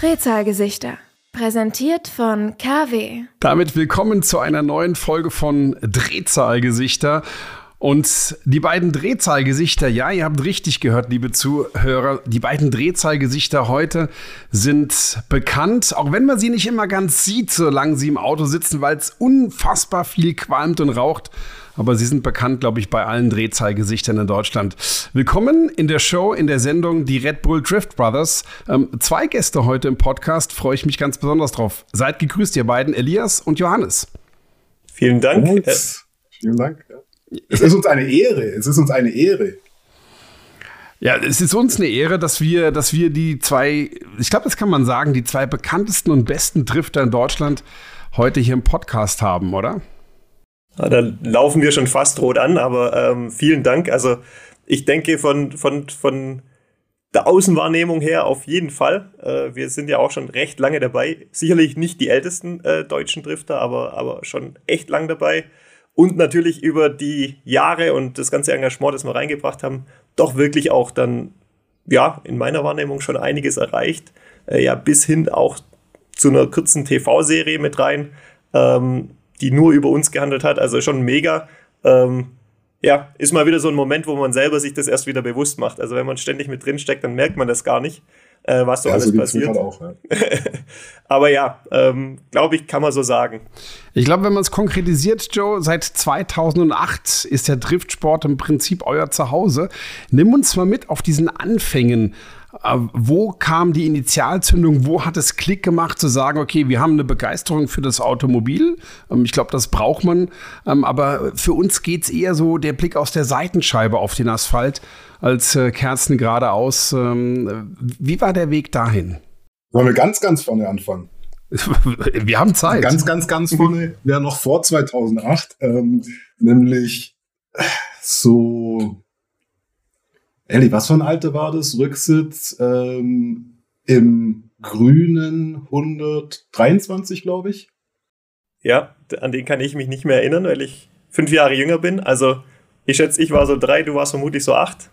Drehzahlgesichter. Präsentiert von KW. Damit willkommen zu einer neuen Folge von Drehzahlgesichter. Und die beiden Drehzahlgesichter, ja, ihr habt richtig gehört, liebe Zuhörer, die beiden Drehzahlgesichter heute sind bekannt, auch wenn man sie nicht immer ganz sieht, solange sie im Auto sitzen, weil es unfassbar viel qualmt und raucht. Aber sie sind bekannt, glaube ich, bei allen Drehzahlgesichtern in Deutschland. Willkommen in der Show, in der Sendung Die Red Bull Drift Brothers. Ähm, zwei Gäste heute im Podcast, freue ich mich ganz besonders drauf. Seid gegrüßt, ihr beiden, Elias und Johannes. Vielen Dank. Und, vielen Dank. Es ist uns eine Ehre. Es ist uns eine Ehre. Ja, es ist uns eine Ehre, dass wir, dass wir die zwei, ich glaube, das kann man sagen, die zwei bekanntesten und besten Drifter in Deutschland heute hier im Podcast haben, oder? Ja, da laufen wir schon fast rot an, aber ähm, vielen Dank. Also ich denke von, von, von der Außenwahrnehmung her auf jeden Fall. Äh, wir sind ja auch schon recht lange dabei. Sicherlich nicht die ältesten äh, deutschen Drifter, aber, aber schon echt lang dabei und natürlich über die Jahre und das ganze Engagement, das wir reingebracht haben, doch wirklich auch dann, ja, in meiner Wahrnehmung schon einiges erreicht. Äh, ja, bis hin auch zu einer kurzen TV-Serie mit rein, ähm, die nur über uns gehandelt hat. Also schon mega. Ähm, ja, ist mal wieder so ein Moment, wo man selber sich das erst wieder bewusst macht. Also wenn man ständig mit drin steckt, dann merkt man das gar nicht äh, was so ja, alles so passiert. Auch, ja. Aber ja, ähm, glaube ich, kann man so sagen. Ich glaube, wenn man es konkretisiert, Joe, seit 2008 ist der Driftsport im Prinzip euer Zuhause. Nimm uns mal mit auf diesen Anfängen. Äh, wo kam die Initialzündung? Wo hat es Klick gemacht, zu sagen, okay, wir haben eine Begeisterung für das Automobil? Ähm, ich glaube, das braucht man. Ähm, aber für uns geht es eher so der Blick aus der Seitenscheibe auf den Asphalt als äh, Kerzen geradeaus. Ähm, wie war der Weg dahin? Wollen wir ganz, ganz vorne anfangen? wir haben Zeit. Ganz, ganz, ganz vorne wäre noch vor 2008, ähm, nämlich so Elli, was für ein Alter war das? Rücksitz ähm, im grünen 123, glaube ich. Ja, an den kann ich mich nicht mehr erinnern, weil ich fünf Jahre jünger bin. Also ich schätze, ich war so drei, du warst vermutlich so acht.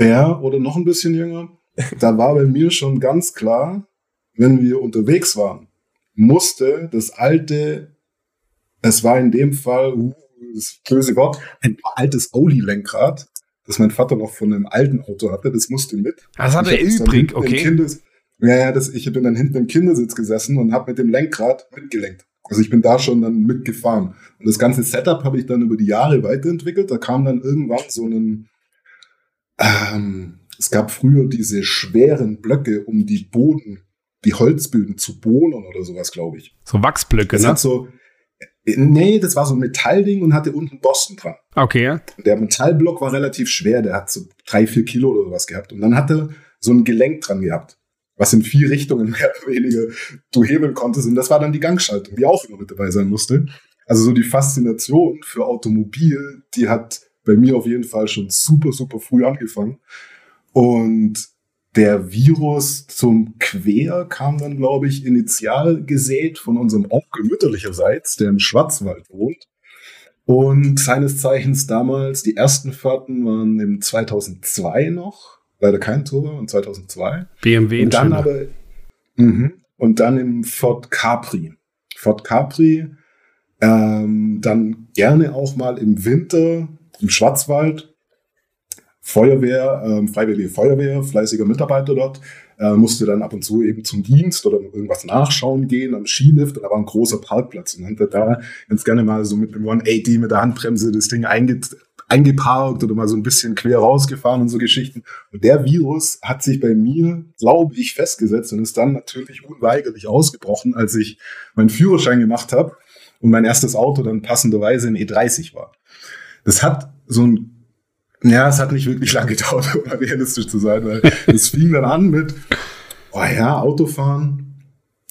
Ja, oder noch ein bisschen jünger. Da war bei mir schon ganz klar, wenn wir unterwegs waren, musste das alte, es war in dem Fall, uh, das böse Wort, ein altes Oli-Lenkrad, das mein Vater noch von einem alten Auto hatte, das musste mit. Das hat er übrig, okay. Kindes, ja, ja, das, ich bin dann hinten im Kindersitz gesessen und habe mit dem Lenkrad mitgelenkt. Also ich bin da schon dann mitgefahren. Und das ganze Setup habe ich dann über die Jahre weiterentwickelt. Da kam dann irgendwann so ein, ähm, es gab früher diese schweren Blöcke, um die Boden, die Holzböden zu bohnen oder sowas, glaube ich. So Wachsblöcke, das ne? So, Nee, das war so ein Metallding und hatte unten Boston dran. Okay. Der Metallblock war relativ schwer, der hat so drei, vier Kilo oder was gehabt. Und dann hatte so ein Gelenk dran gehabt, was in vier Richtungen mehr oder weniger du hebeln konntest. Und das war dann die Gangschaltung, die auch immer mit dabei sein musste. Also so die Faszination für Automobil, die hat bei mir auf jeden Fall schon super, super früh angefangen. Und der Virus zum Quer kam dann, glaube ich, initial gesät von unserem Onkel mütterlicherseits, der im Schwarzwald wohnt. Und seines Zeichens damals, die ersten Fahrten waren im 2002 noch, leider kein Turbo, in 2002. BMW und dann aber mh, Und dann im Ford Capri. Ford Capri, ähm, dann gerne auch mal im Winter im Schwarzwald Feuerwehr, ähm, Freiwillige Feuerwehr, fleißiger Mitarbeiter dort, äh, musste dann ab und zu eben zum Dienst oder irgendwas nachschauen gehen am Skilift und da war ein großer Parkplatz und hat da ganz gerne mal so mit dem 180 mit der Handbremse das Ding einge eingeparkt oder mal so ein bisschen quer rausgefahren und so Geschichten. Und der Virus hat sich bei mir, glaube ich, festgesetzt und ist dann natürlich unweigerlich ausgebrochen, als ich meinen Führerschein gemacht habe und mein erstes Auto dann passenderweise ein E30 war. Das hat so ein ja, es hat nicht wirklich lange gedauert, um realistisch zu sein, weil es fing dann an mit, oh ja, Autofahren,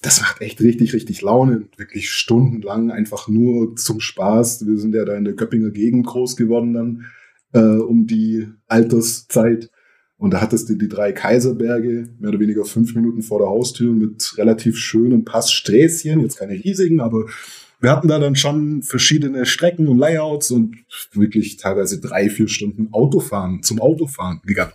das macht echt richtig, richtig Laune. Wirklich stundenlang einfach nur zum Spaß. Wir sind ja da in der Göppinger Gegend groß geworden dann äh, um die Alterszeit. Und da hattest du die drei Kaiserberge, mehr oder weniger fünf Minuten vor der Haustür mit relativ schönen Passsträßchen. Jetzt keine riesigen, aber wir hatten da dann schon verschiedene Strecken und Layouts und wirklich teilweise drei, vier Stunden Autofahren, zum Autofahren gegangen.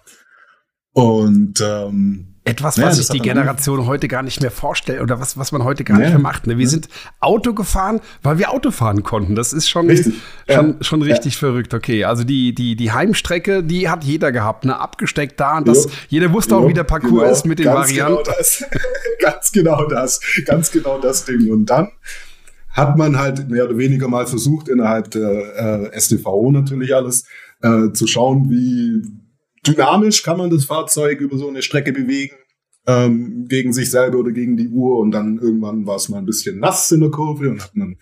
Und ähm, etwas, was ja, sich die Generation heute gar nicht mehr vorstellt oder was, was man heute gar ja. nicht mehr macht. Ne? Wir sind Auto gefahren, weil wir Auto fahren konnten. Das ist schon richtig, schon, ja. schon richtig verrückt. Okay, also die, die, die Heimstrecke, die hat jeder gehabt, ne? abgesteckt da und das, jeder wusste auch, wie der Parcours genau, ist mit den ganz Varianten. Genau das, ganz genau das, ganz genau das Ding. Und dann hat man halt mehr oder weniger mal versucht, innerhalb der äh, STVO natürlich alles äh, zu schauen, wie dynamisch kann man das Fahrzeug über so eine Strecke bewegen, ähm, gegen sich selber oder gegen die Uhr. Und dann irgendwann war es mal ein bisschen nass in der Kurve und hat man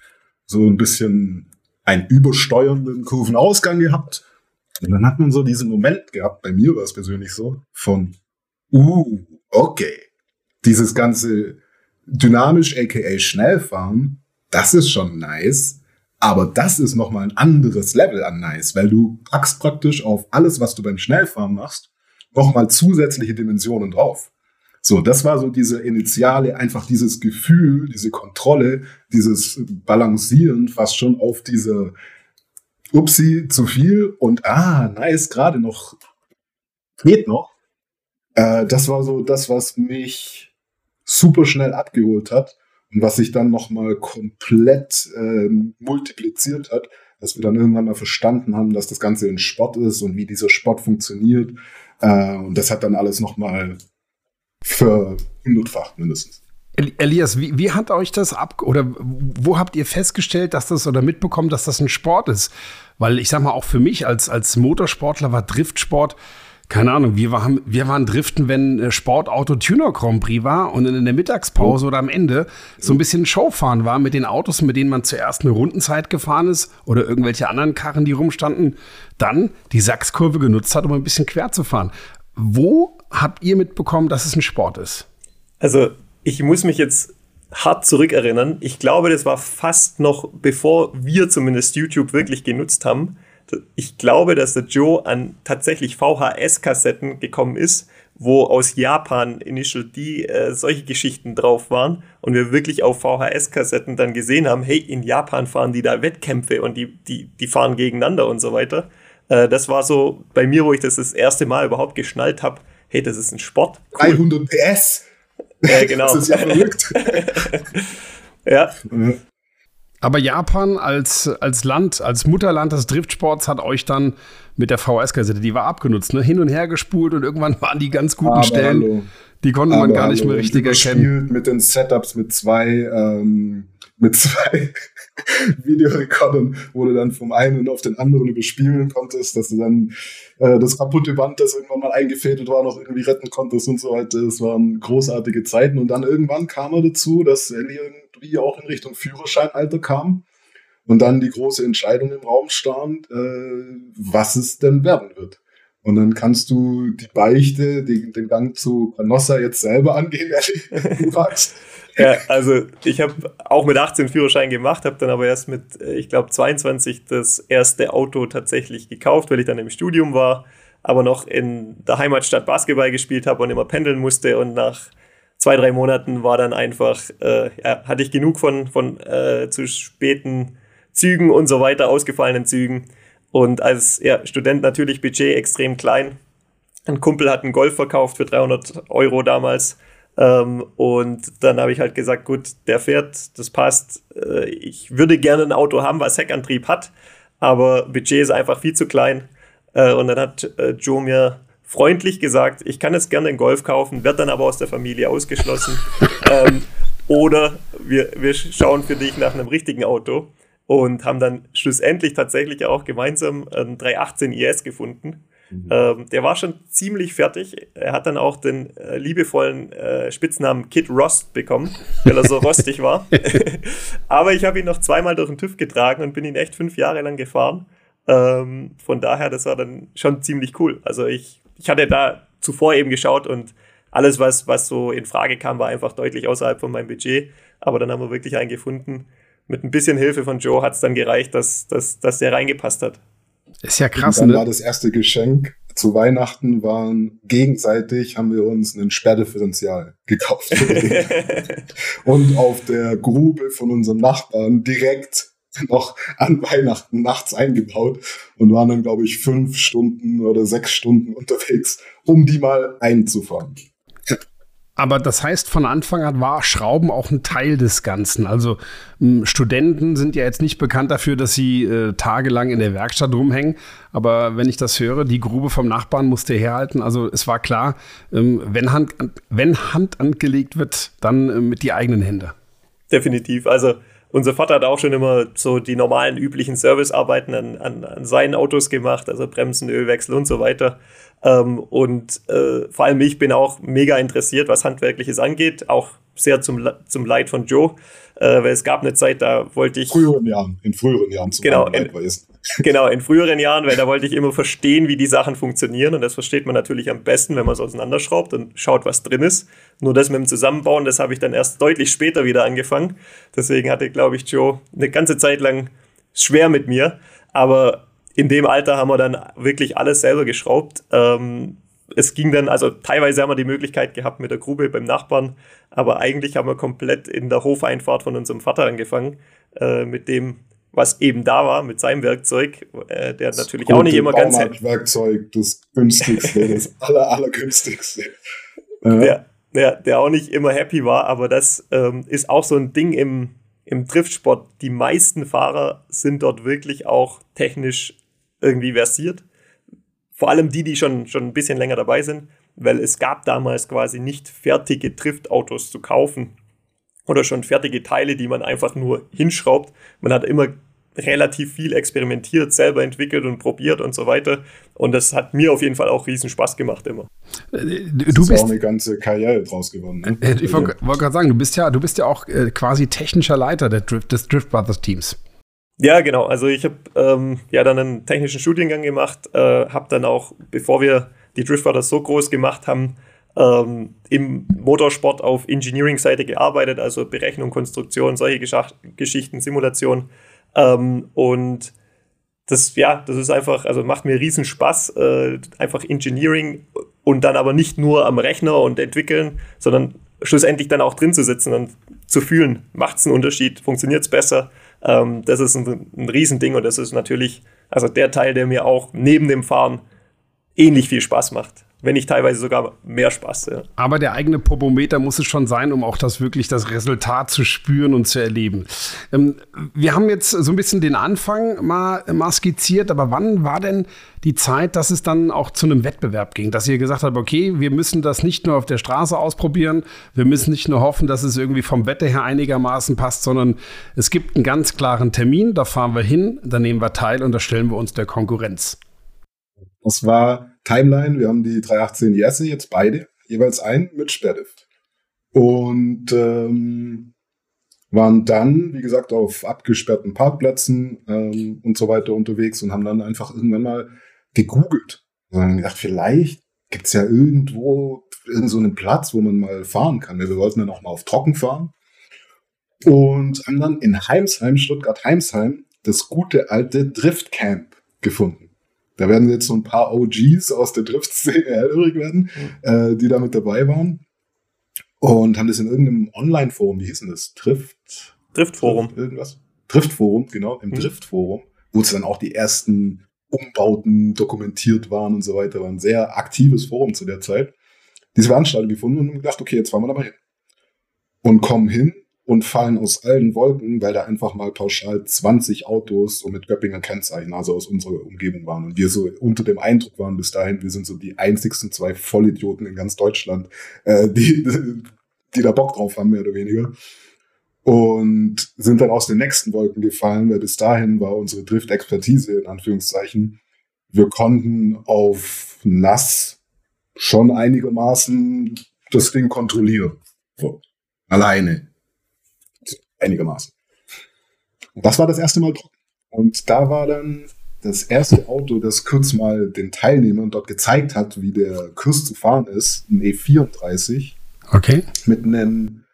so ein bisschen einen übersteuernden Kurvenausgang gehabt. Und dann hat man so diesen Moment gehabt, bei mir war es persönlich so, von, uh, okay, dieses ganze dynamisch, aka Schnellfahren, das ist schon nice. Aber das ist nochmal ein anderes Level an nice, weil du packst praktisch auf alles, was du beim Schnellfahren machst, nochmal zusätzliche Dimensionen drauf. So, das war so diese initiale, einfach dieses Gefühl, diese Kontrolle, dieses Balancieren fast schon auf diese Upsi, zu viel und ah, nice, gerade noch, geht noch. Äh, das war so das, was mich super schnell abgeholt hat und was sich dann nochmal komplett äh, multipliziert hat, dass wir dann irgendwann mal verstanden haben, dass das Ganze ein Sport ist und wie dieser Sport funktioniert. Äh, und das hat dann alles nochmal für hundertfach mindestens. Elias, wie, wie hat euch das ab oder wo habt ihr festgestellt, dass das oder mitbekommen, dass das ein Sport ist? Weil ich sag mal, auch für mich als, als Motorsportler war Driftsport keine Ahnung, wir waren, wir waren driften, wenn äh, Sportauto Tuner Grand Prix war und in der Mittagspause oh. oder am Ende so ein bisschen Showfahren war mit den Autos, mit denen man zuerst eine Rundenzeit gefahren ist oder irgendwelche anderen Karren, die rumstanden, dann die Sachskurve genutzt hat, um ein bisschen quer zu fahren. Wo habt ihr mitbekommen, dass es ein Sport ist? Also, ich muss mich jetzt hart zurückerinnern. Ich glaube, das war fast noch bevor wir zumindest YouTube wirklich genutzt haben ich glaube, dass der Joe an tatsächlich VHS-Kassetten gekommen ist, wo aus Japan Initial D äh, solche Geschichten drauf waren und wir wirklich auf VHS-Kassetten dann gesehen haben, hey, in Japan fahren die da Wettkämpfe und die, die, die fahren gegeneinander und so weiter. Äh, das war so bei mir, wo ich das das erste Mal überhaupt geschnallt habe, hey, das ist ein Sport. Cool. 300 PS. Ja, genau. das ist ja verrückt. ja. Aber Japan als, als Land, als Mutterland des Driftsports hat euch dann mit der VS-Kassette, die war abgenutzt, ne? hin und her gespult und irgendwann waren die ganz guten Aber Stellen, hallo. Die konnte Aber man gar nicht mehr richtig erkennen. Mit den Setups mit zwei, ähm, mit zwei Videorekordern, wo du dann vom einen auf den anderen überspielen konntest, dass du dann äh, das kaputte Band, das irgendwann mal eingefädelt war, noch irgendwie retten konntest und so weiter. Es waren großartige Zeiten. Und dann irgendwann kam er dazu, dass Ellie irgendwie auch in Richtung Führerscheinalter kam und dann die große Entscheidung im Raum stand, äh, was es denn werden wird. Und dann kannst du die Beichte, den, den Gang zu Canossa jetzt selber angehen, ehrlich, du magst. Ja, also ich habe auch mit 18 Führerschein gemacht, habe dann aber erst mit, äh, ich glaube, 22 das erste Auto tatsächlich gekauft, weil ich dann im Studium war, aber noch in der Heimatstadt Basketball gespielt habe und immer pendeln musste und nach zwei, drei Monaten war dann einfach, äh, ja, hatte ich genug von, von äh, zu späten Zügen und so weiter, ausgefallenen Zügen. Und als ja, Student natürlich Budget extrem klein. Ein Kumpel hat einen Golf verkauft für 300 Euro damals. Ähm, und dann habe ich halt gesagt, gut, der fährt, das passt. Äh, ich würde gerne ein Auto haben, was Heckantrieb hat, aber Budget ist einfach viel zu klein. Äh, und dann hat äh, Joe mir freundlich gesagt, ich kann jetzt gerne einen Golf kaufen, wird dann aber aus der Familie ausgeschlossen. ähm, oder wir, wir schauen für dich nach einem richtigen Auto und haben dann schlussendlich tatsächlich auch gemeinsam einen 318 IS gefunden. Mhm. Ähm, der war schon ziemlich fertig. Er hat dann auch den äh, liebevollen äh, Spitznamen Kid Rost bekommen, weil er so rostig war. Aber ich habe ihn noch zweimal durch den TÜV getragen und bin ihn echt fünf Jahre lang gefahren. Ähm, von daher, das war dann schon ziemlich cool. Also ich ich hatte da zuvor eben geschaut und alles, was, was so in Frage kam, war einfach deutlich außerhalb von meinem Budget. Aber dann haben wir wirklich einen gefunden. Mit ein bisschen Hilfe von Joe hat es dann gereicht, dass, dass, dass der reingepasst hat. Ist ja krass. Und dann ne? war das erste Geschenk zu Weihnachten waren gegenseitig, haben wir uns einen Sperrdifferential gekauft. und auf der Grube von unserem Nachbarn direkt noch an Weihnachten nachts eingebaut und waren dann, glaube ich, fünf Stunden oder sechs Stunden unterwegs, um die mal einzufahren. Aber das heißt, von Anfang an war Schrauben auch ein Teil des Ganzen. Also ähm, Studenten sind ja jetzt nicht bekannt dafür, dass sie äh, tagelang in der Werkstatt rumhängen. Aber wenn ich das höre, die Grube vom Nachbarn musste herhalten. Also es war klar, ähm, wenn, Hand, wenn Hand angelegt wird, dann äh, mit die eigenen Hände. Definitiv. Also unser Vater hat auch schon immer so die normalen üblichen Servicearbeiten an, an, an seinen Autos gemacht, also Bremsen, Ölwechsel und so weiter. Ähm, und äh, vor allem ich bin auch mega interessiert, was Handwerkliches angeht, auch sehr zum, zum Leid von Joe, äh, weil es gab eine Zeit, da wollte ich. Früheren Jahren, in früheren Jahren zum genau, in, genau, in früheren Jahren, weil da wollte ich immer verstehen, wie die Sachen funktionieren. Und das versteht man natürlich am besten, wenn man es auseinanderschraubt und schaut, was drin ist. Nur das mit dem Zusammenbauen, das habe ich dann erst deutlich später wieder angefangen. Deswegen hatte, glaube ich, Joe eine ganze Zeit lang schwer mit mir. Aber in dem Alter haben wir dann wirklich alles selber geschraubt. Ähm, es ging dann, also teilweise haben wir die Möglichkeit gehabt mit der Grube beim Nachbarn, aber eigentlich haben wir komplett in der Hofeinfahrt von unserem Vater angefangen, äh, mit dem, was eben da war, mit seinem Werkzeug, äh, der das natürlich auch nicht immer ganz. Werkzeug, das günstigste, das aller, allergünstigste. Ja. Der, der, der auch nicht immer happy war, aber das ähm, ist auch so ein Ding im, im Driftsport. Die meisten Fahrer sind dort wirklich auch technisch irgendwie versiert. Vor allem die, die schon, schon ein bisschen länger dabei sind, weil es gab damals quasi nicht fertige Driftautos zu kaufen oder schon fertige Teile, die man einfach nur hinschraubt. Man hat immer relativ viel experimentiert, selber entwickelt und probiert und so weiter. Und das hat mir auf jeden Fall auch riesen Spaß gemacht immer. Äh, du, du bist auch eine ganze Karriere draus gewonnen. Ne? Äh, ich wollte wollt gerade sagen, du bist ja, du bist ja auch äh, quasi technischer Leiter Drift, des Drift Brothers Teams. Ja, genau. Also ich habe ähm, ja dann einen technischen Studiengang gemacht, äh, habe dann auch, bevor wir die Driftwater so groß gemacht haben, ähm, im Motorsport auf Engineering-Seite gearbeitet, also Berechnung, Konstruktion, solche Gesch Geschichten, Simulation. Ähm, und das, ja, das ist einfach, also macht mir riesen Spaß, äh, einfach Engineering und dann aber nicht nur am Rechner und entwickeln, sondern schlussendlich dann auch drin zu sitzen und zu fühlen, macht es einen Unterschied, funktioniert es besser. Ähm, das ist ein, ein Riesending und das ist natürlich, also der Teil, der mir auch neben dem Fahren ähnlich viel Spaß macht wenn nicht teilweise sogar mehr Spaß. Ja. Aber der eigene Popometer muss es schon sein, um auch das wirklich das Resultat zu spüren und zu erleben. Ähm, wir haben jetzt so ein bisschen den Anfang mal, mal skizziert, aber wann war denn die Zeit, dass es dann auch zu einem Wettbewerb ging, dass ihr gesagt habt, okay, wir müssen das nicht nur auf der Straße ausprobieren, wir müssen nicht nur hoffen, dass es irgendwie vom Wetter her einigermaßen passt, sondern es gibt einen ganz klaren Termin, da fahren wir hin, da nehmen wir teil und da stellen wir uns der Konkurrenz. Das war Timeline. Wir haben die 318 Jesse jetzt beide, jeweils ein mit Sperrdift. Und ähm, waren dann, wie gesagt, auf abgesperrten Parkplätzen ähm, und so weiter unterwegs und haben dann einfach irgendwann mal gegoogelt. Und haben gedacht, vielleicht gibt's ja irgendwo irgend so einen Platz, wo man mal fahren kann. Wir wollten dann auch mal auf Trocken fahren. Und haben dann in Heimsheim, Stuttgart-Heimsheim, das gute alte Driftcamp gefunden. Da werden jetzt so ein paar OGs aus der Drift-Szene hellhörig werden, mhm. äh, die da mit dabei waren. Und haben das in irgendeinem Online-Forum, wie hieß denn das? Drift? Driftforum. Drift, irgendwas? Driftforum, genau, im mhm. Driftforum, wo es dann auch die ersten Umbauten dokumentiert waren und so weiter. War ein sehr aktives Forum zu der Zeit. Diese Veranstaltung gefunden und gedacht, okay, jetzt fahren wir da mal hin. Und kommen hin und fallen aus allen Wolken, weil da einfach mal pauschal 20 Autos so mit Göppinger Kennzeichen, also aus unserer Umgebung waren. Und wir so unter dem Eindruck waren bis dahin, wir sind so die einzigsten zwei Vollidioten in ganz Deutschland, äh, die, die da Bock drauf haben, mehr oder weniger. Und sind dann aus den nächsten Wolken gefallen, weil bis dahin war unsere Drift-Expertise in Anführungszeichen. Wir konnten auf nass schon einigermaßen das Ding kontrollieren. So. Alleine einigermaßen. Das war das erste Mal trocken. Und da war dann das erste Auto, das kurz mal den Teilnehmern dort gezeigt hat, wie der Kurs zu fahren ist, ein E34. Okay. Mit einem,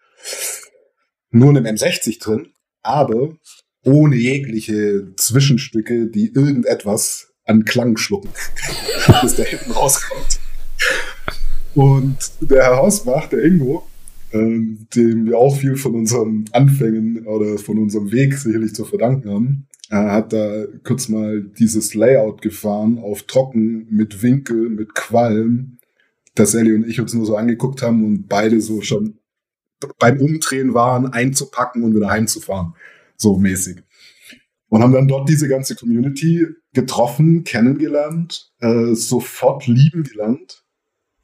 nur einem M60 drin, aber ohne jegliche Zwischenstücke, die irgendetwas an Klang schlucken, bis der hinten rauskommt. Und der Herr Hausbach, der Ingo, ähm, dem wir auch viel von unseren Anfängen oder von unserem Weg sicherlich zu verdanken haben, äh, hat da kurz mal dieses Layout gefahren auf trocken mit Winkel, mit Qualm, dass Ellie und ich uns nur so angeguckt haben und beide so schon beim Umdrehen waren, einzupacken und wieder heimzufahren. So mäßig. Und haben dann dort diese ganze Community getroffen, kennengelernt, äh, sofort lieben gelernt.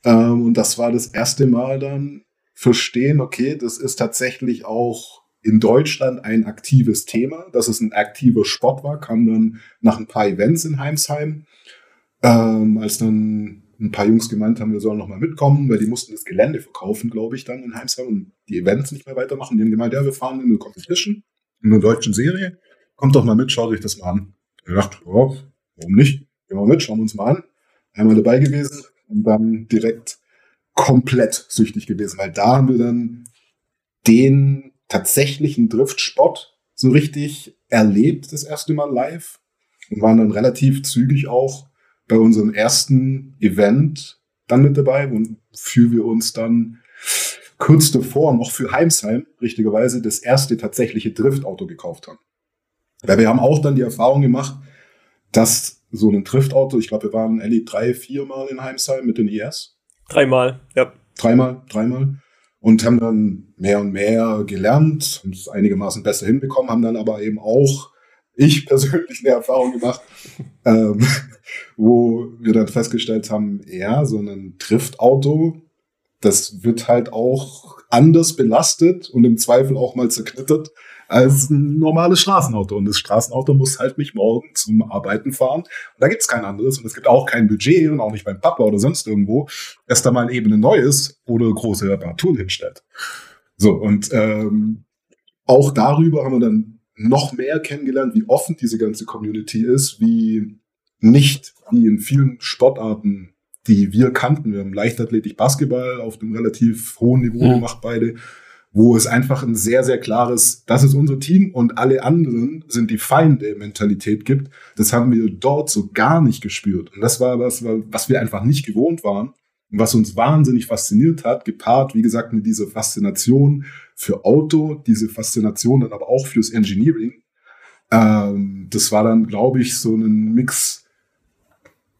Ähm, und das war das erste Mal dann verstehen, okay, das ist tatsächlich auch in Deutschland ein aktives Thema, dass es ein aktiver Sport war, kam dann nach ein paar Events in Heimsheim, ähm, als dann ein paar Jungs gemeint haben, wir sollen noch mal mitkommen, weil die mussten das Gelände verkaufen, glaube ich, dann in Heimsheim und die Events nicht mehr weitermachen. Die haben gemeint, ja, wir fahren in eine Competition, in einer deutschen Serie, kommt doch mal mit, schaut euch das mal an. Ich dachte, oh, warum nicht? Gehen wir mit, schauen wir uns mal an. Einmal dabei gewesen und dann direkt komplett süchtig gewesen, weil da haben wir dann den tatsächlichen Driftsport so richtig erlebt, das erste Mal live und waren dann relativ zügig auch bei unserem ersten Event dann mit dabei, wofür wir uns dann kurz davor noch für Heimsheim, richtigerweise, das erste tatsächliche Driftauto gekauft haben. Weil wir haben auch dann die Erfahrung gemacht, dass so ein Driftauto, ich glaube, wir waren Ellie drei, viermal in Heimsheim mit den IS. Dreimal, ja. Dreimal, dreimal. Und haben dann mehr und mehr gelernt, und es einigermaßen besser hinbekommen, haben dann aber eben auch, ich persönlich eine Erfahrung gemacht, ähm, wo wir dann festgestellt haben, ja, so ein Driftauto, das wird halt auch anders belastet und im Zweifel auch mal zerknittert als ein normales Straßenauto. Und das Straßenauto muss halt mich morgen zum Arbeiten fahren. Und da gibt's kein anderes. Und es gibt auch kein Budget und auch nicht beim Papa oder sonst irgendwo, dass da mal eben ein neues oder große Reparaturen hinstellt. So, und ähm, auch darüber haben wir dann noch mehr kennengelernt, wie offen diese ganze Community ist, wie nicht wie in vielen Sportarten, die wir kannten. Wir haben Leichtathletik Basketball auf einem relativ hohen Niveau mhm. gemacht, beide wo es einfach ein sehr, sehr klares, das ist unser Team und alle anderen sind die Feinde Mentalität gibt. Das haben wir dort so gar nicht gespürt. Und das war was, was wir einfach nicht gewohnt waren und was uns wahnsinnig fasziniert hat, gepaart, wie gesagt, mit dieser Faszination für Auto, diese Faszination dann aber auch fürs Engineering. Ähm, das war dann, glaube ich, so ein Mix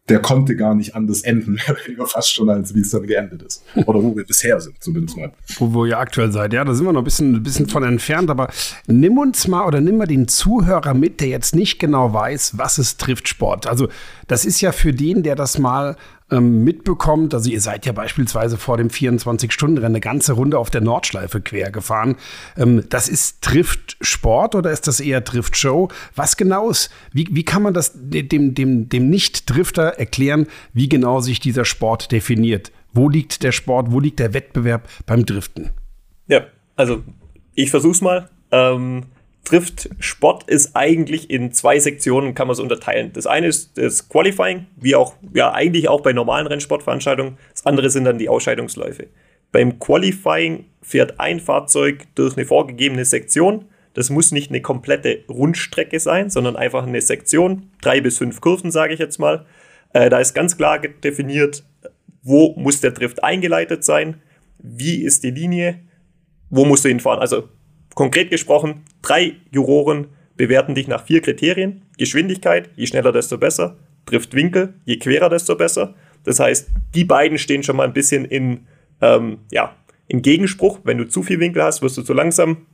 der konnte gar nicht anders enden, fast schon als wie es dann geendet ist. Oder wo wir bisher sind, zumindest mal. Wo, wo ihr aktuell seid, ja, da sind wir noch ein bisschen, ein bisschen von entfernt, aber nimm uns mal oder nimm mal den Zuhörer mit, der jetzt nicht genau weiß, was es trifft Sport. Also das ist ja für den, der das mal ähm, mitbekommt. Also ihr seid ja beispielsweise vor dem 24-Stunden-Rennen eine ganze Runde auf der Nordschleife quer gefahren. Ähm, das ist trifft Sport oder ist das eher trifft Show? Was genau ist? Wie, wie kann man das dem, dem, dem Nicht-Drifter erklären, wie genau sich dieser Sport definiert? Wo liegt der Sport, wo liegt der Wettbewerb beim Driften? Ja, also ich versuch's mal. Ähm, Drift Sport ist eigentlich in zwei Sektionen, kann man es unterteilen. Das eine ist das Qualifying, wie auch, ja, eigentlich auch bei normalen Rennsportveranstaltungen. Das andere sind dann die Ausscheidungsläufe. Beim Qualifying fährt ein Fahrzeug durch eine vorgegebene Sektion. Das muss nicht eine komplette Rundstrecke sein, sondern einfach eine Sektion, drei bis fünf Kurven, sage ich jetzt mal. Äh, da ist ganz klar definiert, wo muss der Drift eingeleitet sein, wie ist die Linie, wo musst du hinfahren. Also Konkret gesprochen, drei Juroren bewerten dich nach vier Kriterien. Geschwindigkeit, je schneller, desto besser. Driftwinkel, je querer, desto besser. Das heißt, die beiden stehen schon mal ein bisschen in, ähm, ja, in Gegenspruch. Wenn du zu viel Winkel hast, wirst du zu langsam.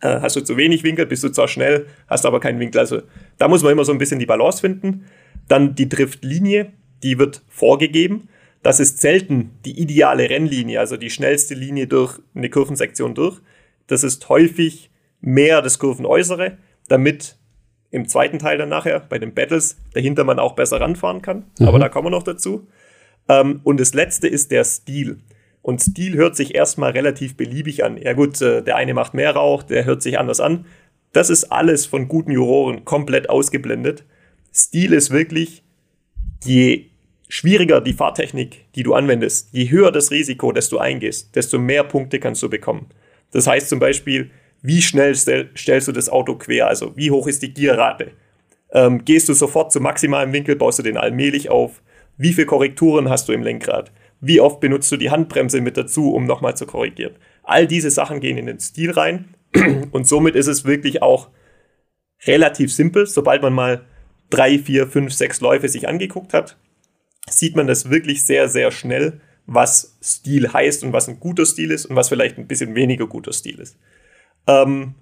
Äh, hast du zu wenig Winkel, bist du zwar schnell, hast aber keinen Winkel. Also da muss man immer so ein bisschen die Balance finden. Dann die Driftlinie, die wird vorgegeben. Das ist selten die ideale Rennlinie, also die schnellste Linie durch eine Kurvensektion durch. Das ist häufig mehr das Kurvenäußere, damit im zweiten Teil dann nachher bei den Battles dahinter man auch besser ranfahren kann. Mhm. Aber da kommen wir noch dazu. Ähm, und das letzte ist der Stil. Und Stil hört sich erstmal relativ beliebig an. Ja gut, äh, der eine macht mehr Rauch, der hört sich anders an. Das ist alles von guten Juroren komplett ausgeblendet. Stil ist wirklich, je schwieriger die Fahrtechnik, die du anwendest, je höher das Risiko, das du eingehst, desto mehr Punkte kannst du bekommen. Das heißt zum Beispiel, wie schnell stell, stellst du das Auto quer? Also wie hoch ist die Gierrate? Ähm, gehst du sofort zum maximalen Winkel, baust du den allmählich auf? Wie viele Korrekturen hast du im Lenkrad? Wie oft benutzt du die Handbremse mit dazu, um nochmal zu korrigieren? All diese Sachen gehen in den Stil rein und somit ist es wirklich auch relativ simpel. Sobald man mal drei, vier, fünf, sechs Läufe sich angeguckt hat, sieht man das wirklich sehr, sehr schnell, was Stil heißt und was ein guter Stil ist und was vielleicht ein bisschen weniger guter Stil ist. Ähm,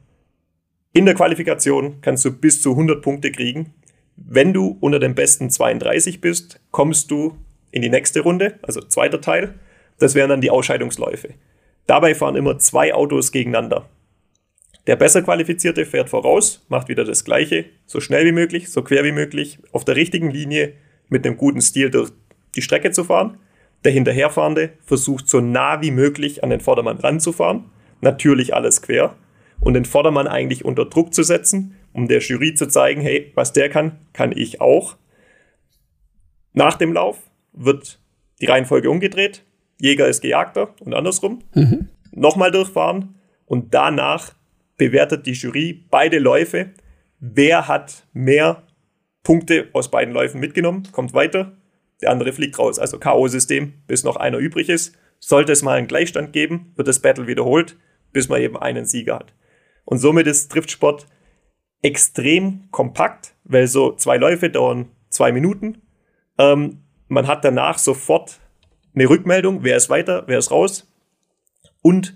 in der Qualifikation kannst du bis zu 100 Punkte kriegen. Wenn du unter den besten 32 bist, kommst du in die nächste Runde, also zweiter Teil. Das wären dann die Ausscheidungsläufe. Dabei fahren immer zwei Autos gegeneinander. Der besser qualifizierte fährt voraus, macht wieder das Gleiche, so schnell wie möglich, so quer wie möglich, auf der richtigen Linie mit einem guten Stil durch die Strecke zu fahren. Der Hinterherfahrende versucht so nah wie möglich an den Vordermann ranzufahren, natürlich alles quer, und den Vordermann eigentlich unter Druck zu setzen, um der Jury zu zeigen, hey, was der kann, kann ich auch. Nach dem Lauf wird die Reihenfolge umgedreht. Jäger ist Gejagter und andersrum. Mhm. Nochmal durchfahren und danach bewertet die Jury beide Läufe. Wer hat mehr Punkte aus beiden Läufen mitgenommen, kommt weiter. Der andere fliegt raus. Also K.O.-System, bis noch einer übrig ist. Sollte es mal einen Gleichstand geben, wird das Battle wiederholt, bis man eben einen Sieger hat. Und somit ist Driftsport extrem kompakt, weil so zwei Läufe dauern zwei Minuten. Ähm, man hat danach sofort eine Rückmeldung, wer ist weiter, wer ist raus. Und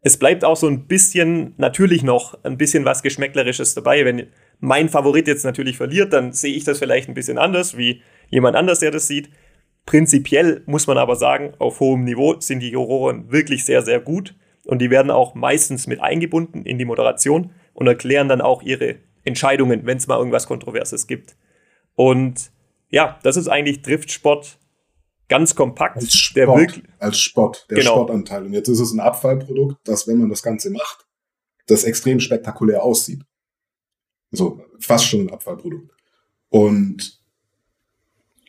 es bleibt auch so ein bisschen, natürlich noch ein bisschen was Geschmäcklerisches dabei. Wenn mein Favorit jetzt natürlich verliert, dann sehe ich das vielleicht ein bisschen anders, wie jemand anders, der das sieht. Prinzipiell muss man aber sagen, auf hohem Niveau sind die Juroren wirklich sehr, sehr gut. Und die werden auch meistens mit eingebunden in die Moderation und erklären dann auch ihre Entscheidungen, wenn es mal irgendwas Kontroverses gibt. Und ja, das ist eigentlich Driftsport ganz kompakt. Als Sport, wirklich, als Sport, der genau. Sportanteil. Und jetzt ist es ein Abfallprodukt, das, wenn man das Ganze macht, das extrem spektakulär aussieht. So, fast schon ein Abfallprodukt. Und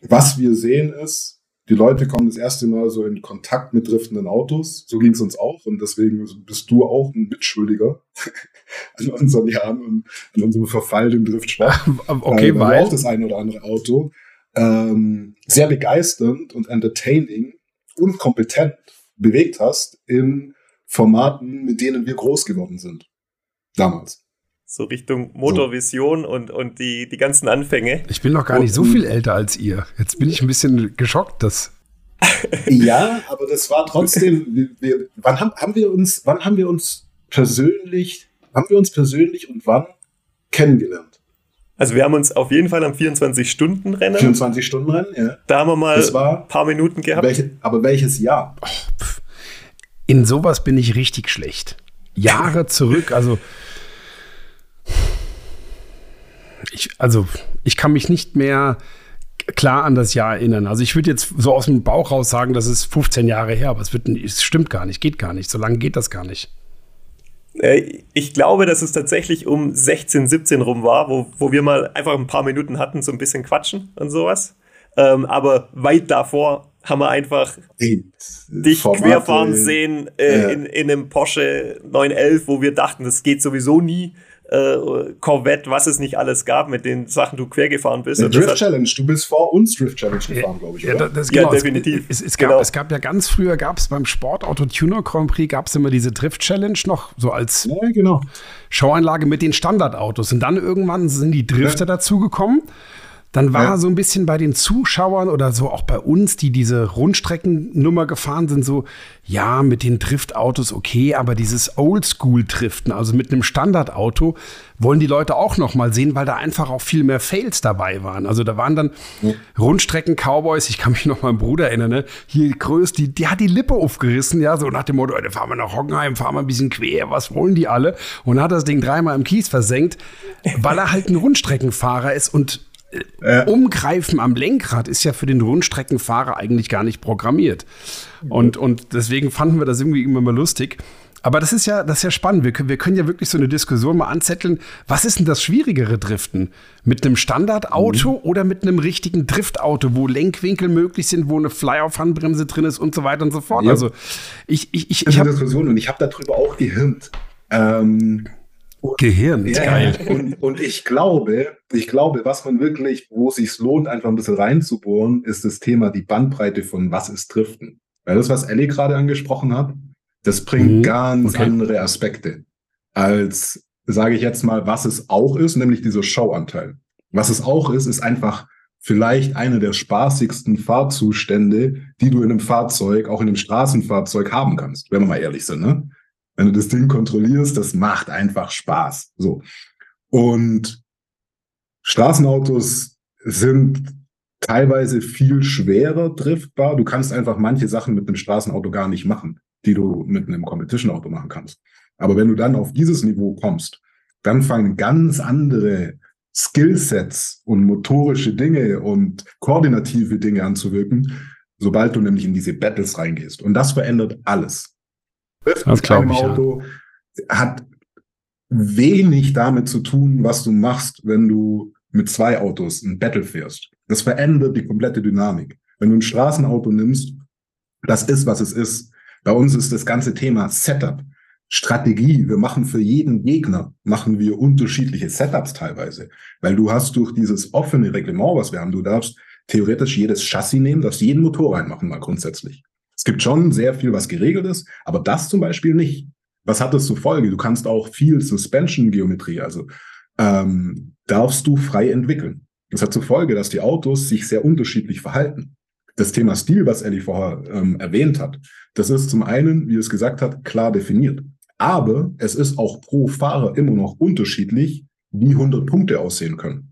was wir sehen ist, die Leute kommen das erste Mal so in Kontakt mit driftenden Autos. So ging es uns auch. Und deswegen bist du auch ein Mitschuldiger an unseren Jahren und an unserem Verfall dem Driftsport. okay, weil, weil auch das eine oder andere Auto ähm, sehr begeisternd und entertaining und kompetent bewegt hast in Formaten, mit denen wir groß geworden sind. Damals so Richtung Motorvision so. und, und die, die ganzen Anfänge. Ich bin noch gar nicht so viel älter als ihr. Jetzt bin ich ein bisschen geschockt, dass. ja, aber das war trotzdem. Wir, wir, wann haben, haben wir uns, wann haben wir uns persönlich, haben wir uns persönlich und wann kennengelernt? Also wir haben uns auf jeden Fall am 24-Stunden-Rennen. 24-Stunden-Rennen, ja. Da haben wir mal ein paar Minuten gehabt. Welche, aber welches Jahr? Oh, in sowas bin ich richtig schlecht. Jahre zurück, also ich, also ich kann mich nicht mehr klar an das Jahr erinnern. Also ich würde jetzt so aus dem Bauch raus sagen, das ist 15 Jahre her, aber es, wird, es stimmt gar nicht, geht gar nicht. So lange geht das gar nicht. Äh, ich glaube, dass es tatsächlich um 16, 17 rum war, wo, wo wir mal einfach ein paar Minuten hatten, so ein bisschen quatschen und sowas. Ähm, aber weit davor haben wir einfach hey, dich Formate, querfahren sehen äh, ja. in, in einem Porsche 911, wo wir dachten, das geht sowieso nie äh, Corvette, was es nicht alles gab, mit den Sachen du quer gefahren bist. Drift Challenge, du bist vor uns Drift Challenge gefahren, glaube ich. Ja, oder? Das, genau, ja definitiv. Es, es, es, gab, genau. es gab ja ganz früher, gab es beim Sportauto Tuner Grand Prix, gab es immer diese Drift Challenge noch, so als ja, genau. Showeinlage mit den Standardautos. Und dann irgendwann sind die Drifter ja. dazugekommen. Dann war ja. so ein bisschen bei den Zuschauern oder so auch bei uns, die diese Rundstreckennummer gefahren sind, so, ja, mit den Driftautos okay, aber dieses Oldschool-Driften, also mit einem Standardauto, wollen die Leute auch noch mal sehen, weil da einfach auch viel mehr Fails dabei waren. Also da waren dann ja. Rundstrecken-Cowboys, ich kann mich noch mal an Bruder erinnern, ne? hier größt, die, die hat die Lippe aufgerissen, ja, so nach dem Motto, da fahren wir nach Hockenheim, fahren wir ein bisschen quer, was wollen die alle? Und hat das Ding dreimal im Kies versenkt, weil er halt ein Rundstreckenfahrer ist und äh, Umgreifen am Lenkrad ist ja für den Rundstreckenfahrer eigentlich gar nicht programmiert. Und, und deswegen fanden wir das irgendwie immer mal lustig. Aber das ist ja, das ist ja spannend. Wir können, wir können ja wirklich so eine Diskussion mal anzetteln. Was ist denn das schwierigere Driften? Mit einem Standardauto mhm. oder mit einem richtigen Driftauto, wo Lenkwinkel möglich sind, wo eine Fly-off-Handbremse drin ist und so weiter und so fort? Ja. Also ich, ich, ich, ich habe Diskussion und ich habe darüber auch gehirnt. Ähm, Gehirn, ja, geil. Und, und ich glaube, ich glaube, was man wirklich, wo es sich lohnt, einfach ein bisschen reinzubohren, ist das Thema die Bandbreite von was ist Driften. Weil das, was Ellie gerade angesprochen hat, das bringt mhm. ganz okay. andere Aspekte als, sage ich jetzt mal, was es auch ist, nämlich dieser Showanteil. Was es auch ist, ist einfach vielleicht eine der spaßigsten Fahrzustände, die du in einem Fahrzeug, auch in einem Straßenfahrzeug haben kannst, wenn wir mal ehrlich sind. Ne? Wenn du das Ding kontrollierst, das macht einfach Spaß. So. Und Straßenautos sind teilweise viel schwerer driftbar. Du kannst einfach manche Sachen mit einem Straßenauto gar nicht machen, die du mit einem Competition-Auto machen kannst. Aber wenn du dann auf dieses Niveau kommst, dann fangen ganz andere Skillsets und motorische Dinge und koordinative Dinge anzuwirken, sobald du nämlich in diese Battles reingehst. Und das verändert alles. Das glaube ich. Auto ja. hat wenig damit zu tun, was du machst, wenn du mit zwei Autos ein Battle fährst. Das verändert die komplette Dynamik. Wenn du ein Straßenauto nimmst, das ist, was es ist. Bei uns ist das ganze Thema Setup. Strategie. Wir machen für jeden Gegner, machen wir unterschiedliche Setups teilweise. Weil du hast durch dieses offene Reglement, was wir haben, du darfst theoretisch jedes Chassis nehmen, darfst jeden Motor reinmachen, mal grundsätzlich. Es gibt schon sehr viel, was geregelt ist, aber das zum Beispiel nicht. Was hat das zur Folge? Du kannst auch viel Suspension-Geometrie, also ähm, darfst du frei entwickeln. Das hat zur Folge, dass die Autos sich sehr unterschiedlich verhalten. Das Thema Stil, was Ellie vorher ähm, erwähnt hat, das ist zum einen, wie es gesagt hat, klar definiert. Aber es ist auch pro Fahrer immer noch unterschiedlich, wie 100 Punkte aussehen können.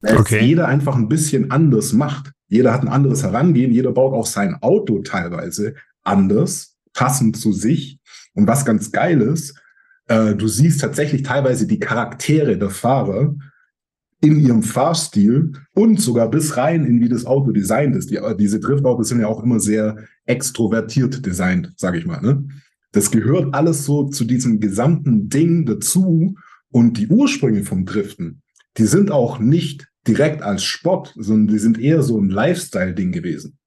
Weil okay. jeder einfach ein bisschen anders macht. Jeder hat ein anderes Herangehen, jeder baut auch sein Auto teilweise anders, passend zu sich. Und was ganz geil ist, äh, du siehst tatsächlich teilweise die Charaktere der Fahrer in ihrem Fahrstil und sogar bis rein in wie das Auto designt ist. Die, diese Driftautos sind ja auch immer sehr extrovertiert designt, sage ich mal. Ne? Das gehört alles so zu diesem gesamten Ding dazu. Und die Ursprünge vom Driften, die sind auch nicht direkt als Sport, sondern die sind eher so ein Lifestyle-Ding gewesen.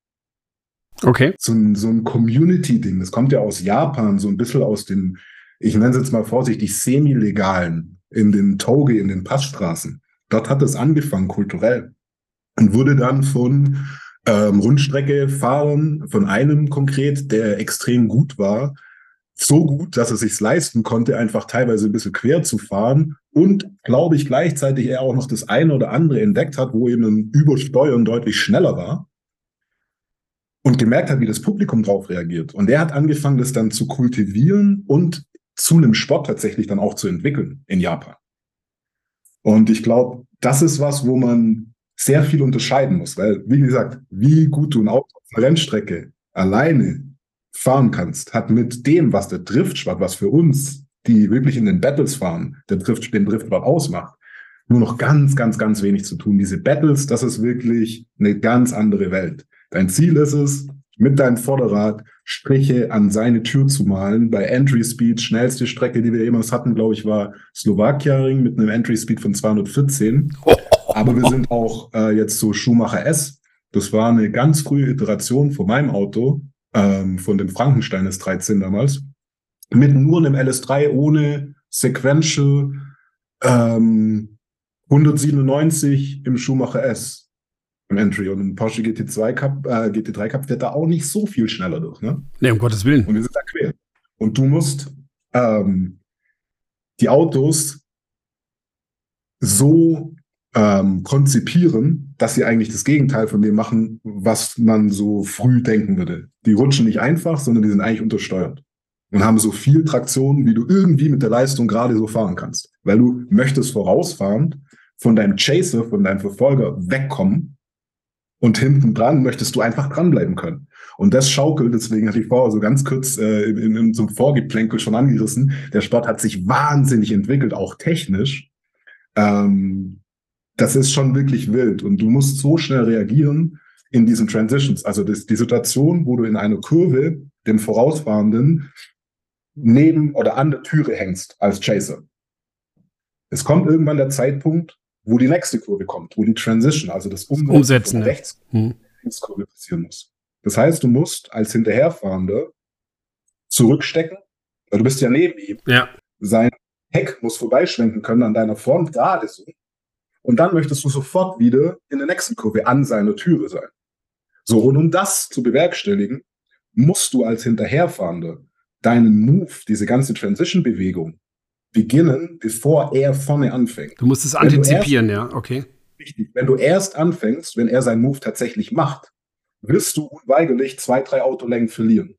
Okay. So ein, so ein Community-Ding. Das kommt ja aus Japan, so ein bisschen aus dem, ich nenne es jetzt mal vorsichtig, semi-legalen, in den Toge, in den Passstraßen. Dort hat es angefangen, kulturell. Und wurde dann von ähm, Rundstrecke-Fahrern, von einem konkret, der extrem gut war, so gut, dass er sich leisten konnte, einfach teilweise ein bisschen quer zu fahren und, glaube ich, gleichzeitig er auch noch das eine oder andere entdeckt hat, wo eben ein Übersteuern deutlich schneller war und gemerkt hat, wie das Publikum darauf reagiert. Und er hat angefangen, das dann zu kultivieren und zu einem Sport tatsächlich dann auch zu entwickeln in Japan. Und ich glaube, das ist was, wo man sehr viel unterscheiden muss, weil, wie gesagt, wie gut du ein Auto auf einer Rennstrecke alleine fahren kannst, hat mit dem, was der Driftsport, was für uns, die wirklich in den Battles fahren, der Drift, den Driftsport ausmacht, nur noch ganz, ganz, ganz wenig zu tun. Diese Battles, das ist wirklich eine ganz andere Welt. Dein Ziel ist es, mit deinem Vorderrad Striche an seine Tür zu malen. Bei Entry Speed, schnellste Strecke, die wir jemals hatten, glaube ich, war Slowakia-Ring mit einem Entry Speed von 214. Aber wir sind auch äh, jetzt so Schumacher S. Das war eine ganz frühe Iteration von meinem Auto ähm, von dem Frankenstein S13 damals, mit nur einem LS3 ohne Sequential ähm, 197 im Schumacher S im Entry und im Porsche GT2 Cup, äh, GT3 Cup fährt da auch nicht so viel schneller durch, ne? Nee, um Gottes Willen. Und wir sind da quer. Und du musst ähm, die Autos so ähm, konzipieren, dass sie eigentlich das Gegenteil von dem machen, was man so früh denken würde. Die rutschen nicht einfach, sondern die sind eigentlich untersteuert und haben so viel Traktion, wie du irgendwie mit der Leistung gerade so fahren kannst. Weil du möchtest vorausfahren, von deinem Chaser, von deinem Verfolger wegkommen und hinten dran möchtest du einfach dranbleiben können. Und das schaukelt, deswegen hatte ich vorher so ganz kurz äh, in, in so einem Vorgeplänkel schon angerissen. Der Sport hat sich wahnsinnig entwickelt, auch technisch. Ähm, das ist schon wirklich wild und du musst so schnell reagieren in diesen Transitions. Also das, die Situation, wo du in einer Kurve dem Vorausfahrenden neben oder an der Türe hängst als Chaser. Es kommt irgendwann der Zeitpunkt, wo die nächste Kurve kommt, wo die Transition, also das Umsetzen, Umsetzen rechts hm. Kurve passieren muss. Das heißt, du musst als Hinterherfahrender zurückstecken, weil du bist ja neben ihm, ja. sein Heck muss vorbeischwenken können an deiner Front, gerade so. Und dann möchtest du sofort wieder in der nächsten Kurve an seiner Türe sein. So, und um das zu bewerkstelligen, musst du als Hinterherfahrender deinen Move, diese ganze Transition-Bewegung, beginnen, bevor er vorne anfängt. Du musst es antizipieren, erst, ja, okay. Richtig. Wenn du erst anfängst, wenn er seinen Move tatsächlich macht, wirst du unweigerlich zwei, drei Autolängen verlieren.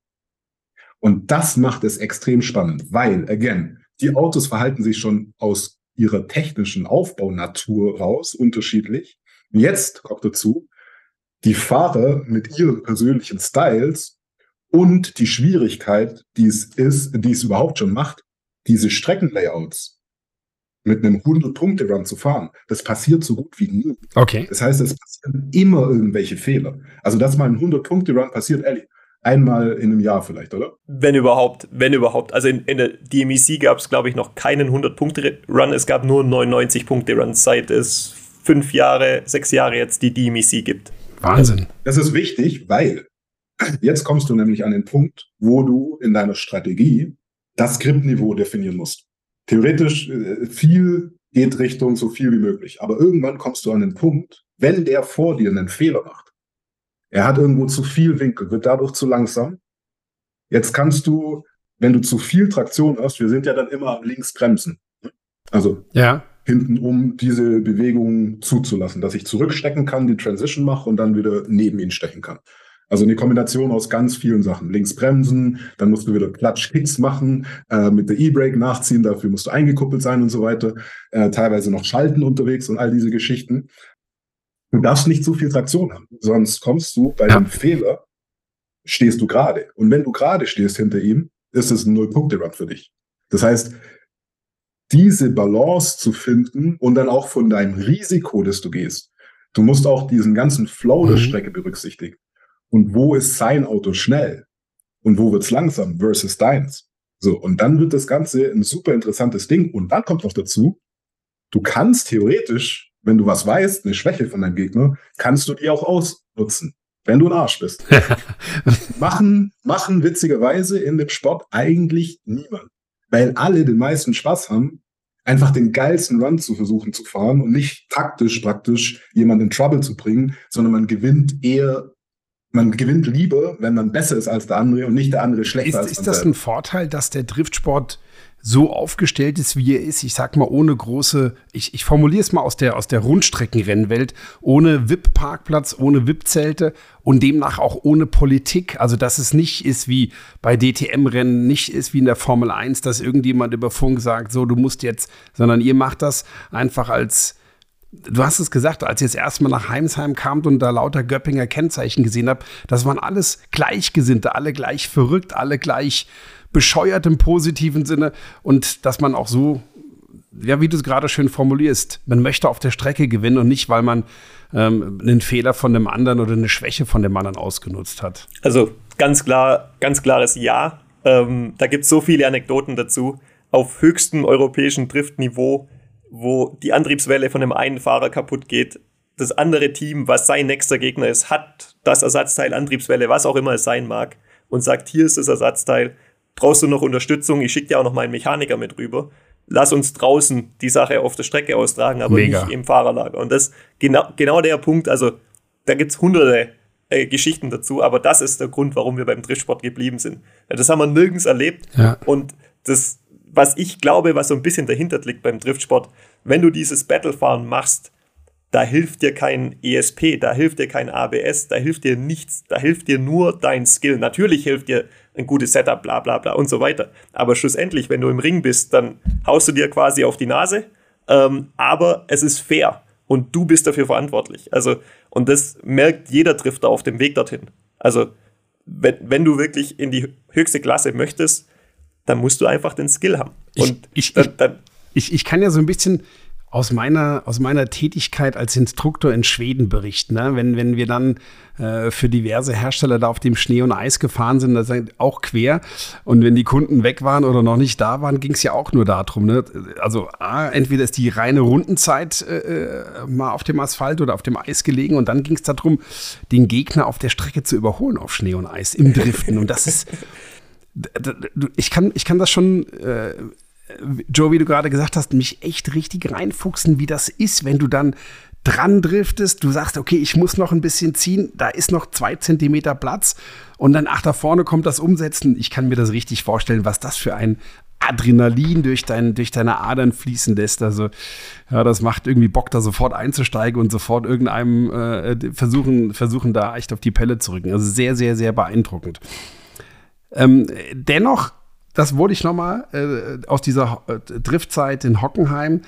Und das macht es extrem spannend, weil, again, die Autos verhalten sich schon aus ihrer technischen Aufbaunatur raus unterschiedlich. Jetzt kommt dazu, die Fahrer mit ihren persönlichen Styles und die Schwierigkeit, die es ist, die es überhaupt schon macht, diese Streckenlayouts mit einem 100-Punkte-Run zu fahren, das passiert so gut wie nie. Okay. Das heißt, es passieren immer irgendwelche Fehler. Also, dass mal ein 100-Punkte-Run passiert, ehrlich, einmal in einem Jahr vielleicht, oder? Wenn überhaupt, wenn überhaupt. Also in, in der DMEC gab es, glaube ich, noch keinen 100-Punkte-Run. Es gab nur 99-Punkte-Run, seit es fünf Jahre, sechs Jahre jetzt die DMEC gibt. Wahnsinn. Das ist wichtig, weil jetzt kommst du nämlich an den Punkt, wo du in deiner Strategie das Skriptniveau definieren musst. Theoretisch äh, viel geht Richtung so viel wie möglich. Aber irgendwann kommst du an den Punkt, wenn der vor dir einen Fehler macht. Er hat irgendwo zu viel Winkel, wird dadurch zu langsam. Jetzt kannst du, wenn du zu viel Traktion hast, wir sind ja dann immer links bremsen. Also ja. hinten, um diese Bewegung zuzulassen, dass ich zurückstecken kann, die Transition mache und dann wieder neben ihn stechen kann. Also eine Kombination aus ganz vielen Sachen. Links bremsen, dann musst du wieder Klatsch-Kicks machen, äh, mit der E-Brake nachziehen, dafür musst du eingekuppelt sein und so weiter. Äh, teilweise noch schalten unterwegs und all diese Geschichten. Du darfst nicht zu viel Traktion haben, sonst kommst du bei ja. dem Fehler, stehst du gerade. Und wenn du gerade stehst hinter ihm, ist es ein Null-Punkte-Run für dich. Das heißt, diese Balance zu finden und dann auch von deinem Risiko, das du gehst. Du musst auch diesen ganzen Flow der mhm. Strecke berücksichtigen und wo ist sein Auto schnell und wo wird's langsam versus deins. So, und dann wird das Ganze ein super interessantes Ding. Und dann kommt noch dazu, du kannst theoretisch, wenn du was weißt, eine Schwäche von deinem Gegner, kannst du die auch ausnutzen, wenn du ein Arsch bist. machen, machen witzigerweise in dem Sport eigentlich niemand. Weil alle den meisten Spaß haben, einfach den geilsten Run zu versuchen zu fahren und nicht taktisch praktisch jemanden in Trouble zu bringen, sondern man gewinnt eher man gewinnt lieber, wenn man besser ist als der andere und nicht der andere schlechter ist, als Ist das ein Vorteil, dass der Driftsport so aufgestellt ist, wie er ist, ich sag mal, ohne große, ich, ich formuliere es mal aus der, aus der Rundstreckenrennwelt, ohne VIP-Parkplatz, ohne VIP-Zelte und demnach auch ohne Politik. Also, dass es nicht ist wie bei DTM-Rennen, nicht ist wie in der Formel 1, dass irgendjemand über Funk sagt, so, du musst jetzt, sondern ihr macht das einfach als, du hast es gesagt, als ihr jetzt erstmal nach Heimsheim kamt und da lauter Göppinger Kennzeichen gesehen habt, das waren alles Gleichgesinnte, alle gleich verrückt, alle gleich bescheuert im positiven Sinne und dass man auch so, ja, wie du es gerade schön formulierst, man möchte auf der Strecke gewinnen und nicht, weil man ähm, einen Fehler von dem anderen oder eine Schwäche von dem anderen ausgenutzt hat. Also ganz klar, ganz klares Ja. Ähm, da gibt es so viele Anekdoten dazu. Auf höchstem europäischen Driftniveau wo die Antriebswelle von dem einen Fahrer kaputt geht. Das andere Team, was sein nächster Gegner ist, hat das Ersatzteil Antriebswelle, was auch immer es sein mag, und sagt, hier ist das Ersatzteil, brauchst du noch Unterstützung, ich schicke dir auch noch meinen Mechaniker mit rüber. Lass uns draußen die Sache auf der Strecke austragen, aber Mega. nicht im Fahrerlager. Und das genau, genau der Punkt, also da gibt es hunderte äh, Geschichten dazu, aber das ist der Grund, warum wir beim Driftsport geblieben sind. Das haben wir nirgends erlebt ja. und das, was ich glaube, was so ein bisschen dahinter liegt beim Driftsport, wenn du dieses Battlefahren machst, da hilft dir kein ESP, da hilft dir kein ABS, da hilft dir nichts, da hilft dir nur dein Skill. Natürlich hilft dir ein gutes Setup, bla bla bla und so weiter. Aber schlussendlich, wenn du im Ring bist, dann haust du dir quasi auf die Nase. Ähm, aber es ist fair und du bist dafür verantwortlich. Also, und das merkt jeder Drifter auf dem Weg dorthin. Also, wenn, wenn du wirklich in die höchste Klasse möchtest, dann musst du einfach den Skill haben. Und ich, ich, dann, dann, ich, ich kann ja so ein bisschen aus meiner, aus meiner Tätigkeit als Instruktor in Schweden berichten. Ne? Wenn, wenn wir dann äh, für diverse Hersteller da auf dem Schnee und Eis gefahren sind, das ist auch quer. Und wenn die Kunden weg waren oder noch nicht da waren, ging es ja auch nur darum. Ne? Also A, entweder ist die reine Rundenzeit äh, äh, mal auf dem Asphalt oder auf dem Eis gelegen und dann ging es darum, den Gegner auf der Strecke zu überholen auf Schnee und Eis im Driften. Und das ist, ich kann, ich kann das schon äh, Joe, wie du gerade gesagt hast, mich echt richtig reinfuchsen, wie das ist, wenn du dann dran driftest, du sagst, okay, ich muss noch ein bisschen ziehen, da ist noch zwei Zentimeter Platz und dann, ach, da vorne kommt das Umsetzen. Ich kann mir das richtig vorstellen, was das für ein Adrenalin durch, dein, durch deine Adern fließen lässt. Also, ja, das macht irgendwie Bock, da sofort einzusteigen und sofort irgendeinem äh, versuchen, versuchen, da echt auf die Pelle zu rücken. Also sehr, sehr, sehr beeindruckend. Ähm, dennoch, das wurde ich nochmal äh, aus dieser äh, Driftzeit in Hockenheim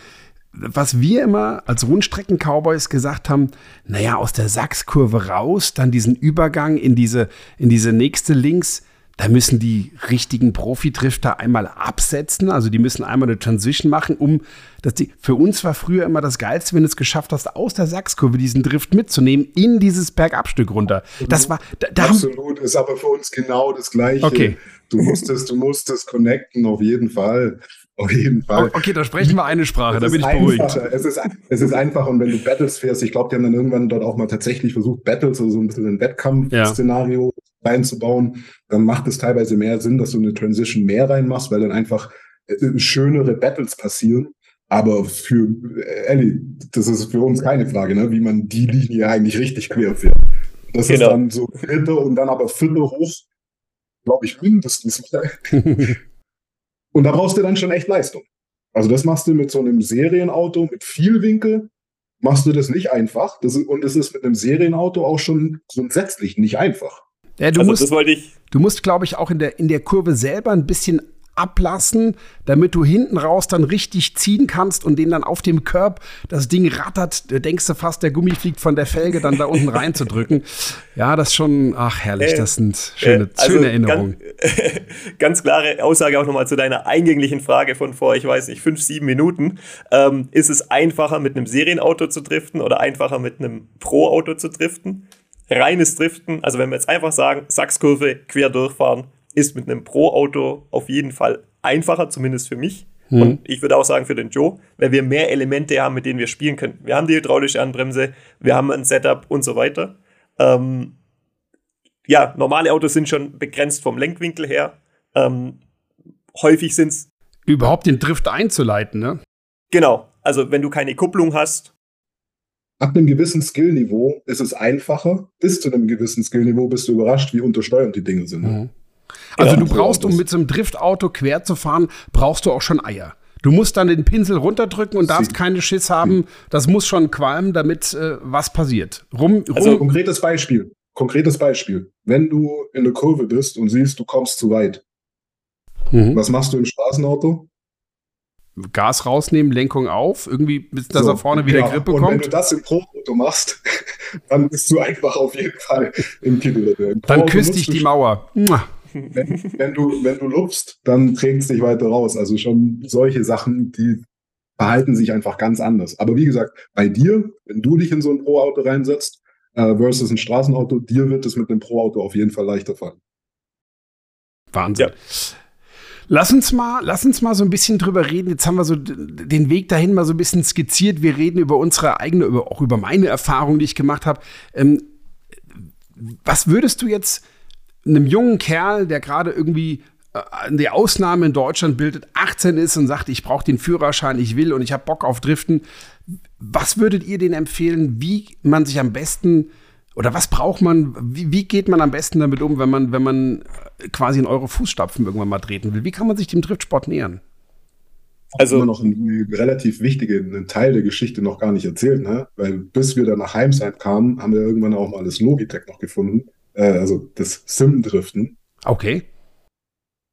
was wir immer als Rundstrecken-Cowboys gesagt haben, naja, aus der Sachskurve raus, dann diesen Übergang in diese, in diese nächste Links, da müssen die richtigen Profi-Drifter einmal absetzen. Also die müssen einmal eine Transition machen, um dass die. Für uns war früher immer das Geilste, wenn du es geschafft hast, aus der Sachskurve diesen Drift mitzunehmen in dieses Bergabstück runter. Das war. Da, da Absolut, ist aber für uns genau das Gleiche. Okay. Du musstest, du musstest connecten, auf jeden Fall. Auf jeden Fall. Okay, da sprechen wir eine Sprache, da bin ich beruhigt. Es ist, es ist einfach und wenn du Battles fährst, ich glaube, die haben dann irgendwann dort auch mal tatsächlich versucht, Battles, also so ein bisschen ein Wettkampf-Szenario ja. reinzubauen, dann macht es teilweise mehr Sinn, dass du eine Transition mehr reinmachst, weil dann einfach äh, schönere Battles passieren. Aber für äh, Ellie, das ist für uns keine Frage, ne, wie man die Linie eigentlich richtig quer fährt. Das genau. ist dann so dritte und dann aber vierte hoch, glaube ich, mindestens. Und da brauchst du dann schon echt Leistung. Also das machst du mit so einem Serienauto mit viel Winkel, machst du das nicht einfach. Das ist, und es ist mit einem Serienauto auch schon grundsätzlich nicht einfach. Ja, du also musst, das wollte ich. Du musst, glaube ich, auch in der, in der Kurve selber ein bisschen ablassen, damit du hinten raus dann richtig ziehen kannst und den dann auf dem Körb das Ding rattert. Da denkst du fast, der Gummi fliegt von der Felge dann da unten reinzudrücken. Ja, das ist schon, ach herrlich, das sind schöne, äh, also schöne Erinnerungen. Ganz, ganz, klare Aussage auch nochmal zu deiner eingänglichen Frage von vor, ich weiß nicht, fünf, sieben Minuten. Ähm, ist es einfacher mit einem Serienauto zu driften oder einfacher mit einem Pro-Auto zu driften? Reines Driften, also wenn wir jetzt einfach sagen, Sachskurve quer durchfahren, ist mit einem Pro-Auto auf jeden Fall einfacher, zumindest für mich. Mhm. Und ich würde auch sagen für den Joe, weil wir mehr Elemente haben, mit denen wir spielen können. Wir haben die hydraulische Anbremse, wir haben ein Setup und so weiter. Ähm, ja, normale Autos sind schon begrenzt vom Lenkwinkel her. Ähm, häufig sind es. Überhaupt den Drift einzuleiten, ne? Genau. Also, wenn du keine Kupplung hast. Ab einem gewissen Skillniveau ist es einfacher. Bis zu einem gewissen Skillniveau bist du überrascht, wie untersteuernd die Dinge sind. Mhm. Also du brauchst, um mit so einem Driftauto quer zu fahren, brauchst du auch schon Eier. Du musst dann den Pinsel runterdrücken und darfst Sie. keine Schiss haben. Das muss schon qualmen, damit äh, was passiert. Rum, rum. Also konkretes Beispiel. Konkretes Beispiel. Wenn du in der Kurve bist und siehst, du kommst zu weit. Mhm. Was machst du im Straßenauto? Gas rausnehmen, Lenkung auf, irgendwie, bis dass so, er vorne wieder ja. Grippe und kommt. Und wenn du das im Pro-Auto machst, dann bist du einfach auf jeden Fall im Kittel. Dann küsst dich die Mauer. Mua wenn, wenn, du, wenn du lupfst, dann trägt es dich weiter raus. Also schon solche Sachen, die verhalten sich einfach ganz anders. Aber wie gesagt, bei dir, wenn du dich in so ein Pro-Auto reinsetzt, äh, versus ein Straßenauto, dir wird es mit einem Pro-Auto auf jeden Fall leichter fallen. Wahnsinn. Ja. Lass uns mal, lass uns mal so ein bisschen drüber reden. Jetzt haben wir so den Weg dahin mal so ein bisschen skizziert. Wir reden über unsere eigene, über, auch über meine Erfahrung, die ich gemacht habe. Ähm, was würdest du jetzt einem jungen Kerl, der gerade irgendwie äh, die Ausnahme in Deutschland bildet, 18 ist und sagt, ich brauche den Führerschein, ich will und ich habe Bock auf Driften. Was würdet ihr denen empfehlen, wie man sich am besten oder was braucht man, wie, wie, geht man am besten damit um, wenn man, wenn man äh, quasi in eure Fußstapfen irgendwann mal treten will? Wie kann man sich dem Driftsport nähern? Also noch ein relativ wichtigen Teil der Geschichte noch gar nicht erzählt, ne? Weil bis wir dann nach Heimsheim kamen, haben wir irgendwann auch mal das Logitech noch gefunden äh, also das Sim-Driften. Okay.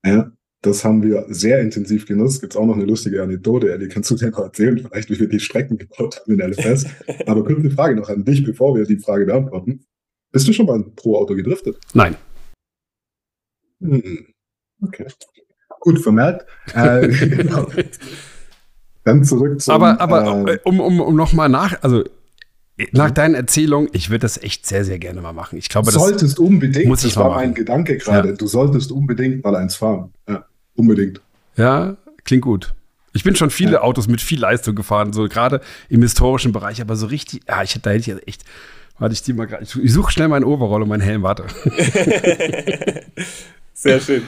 Ja, das haben wir sehr intensiv genutzt. Gibt es auch noch eine lustige Anekdote, Ellie, kannst du dir noch erzählen, vielleicht wie wir die Strecken gebaut haben in LFS. Aber kurz eine Frage noch an dich, bevor wir die Frage beantworten. Bist du schon mal pro Auto gedriftet? Nein. Hm. Okay. Gut vermerkt. Äh, genau. Dann zurück zum. Aber, aber äh, um, um, um nochmal nach, also nach mhm. deinen Erzählungen, ich würde das echt sehr, sehr gerne mal machen. Ich glaube, du solltest unbedingt, muss ich das war mein Gedanke gerade, ja. du solltest unbedingt mal eins fahren. Ja, unbedingt. Ja, klingt gut. Ich bin schon viele ja. Autos mit viel Leistung gefahren, so gerade im historischen Bereich, aber so richtig, ja, ich, da hätte ich ja echt, warte ich die mal gerade, ich suche schnell meinen Overall und meinen Helm, warte. Sehr schön.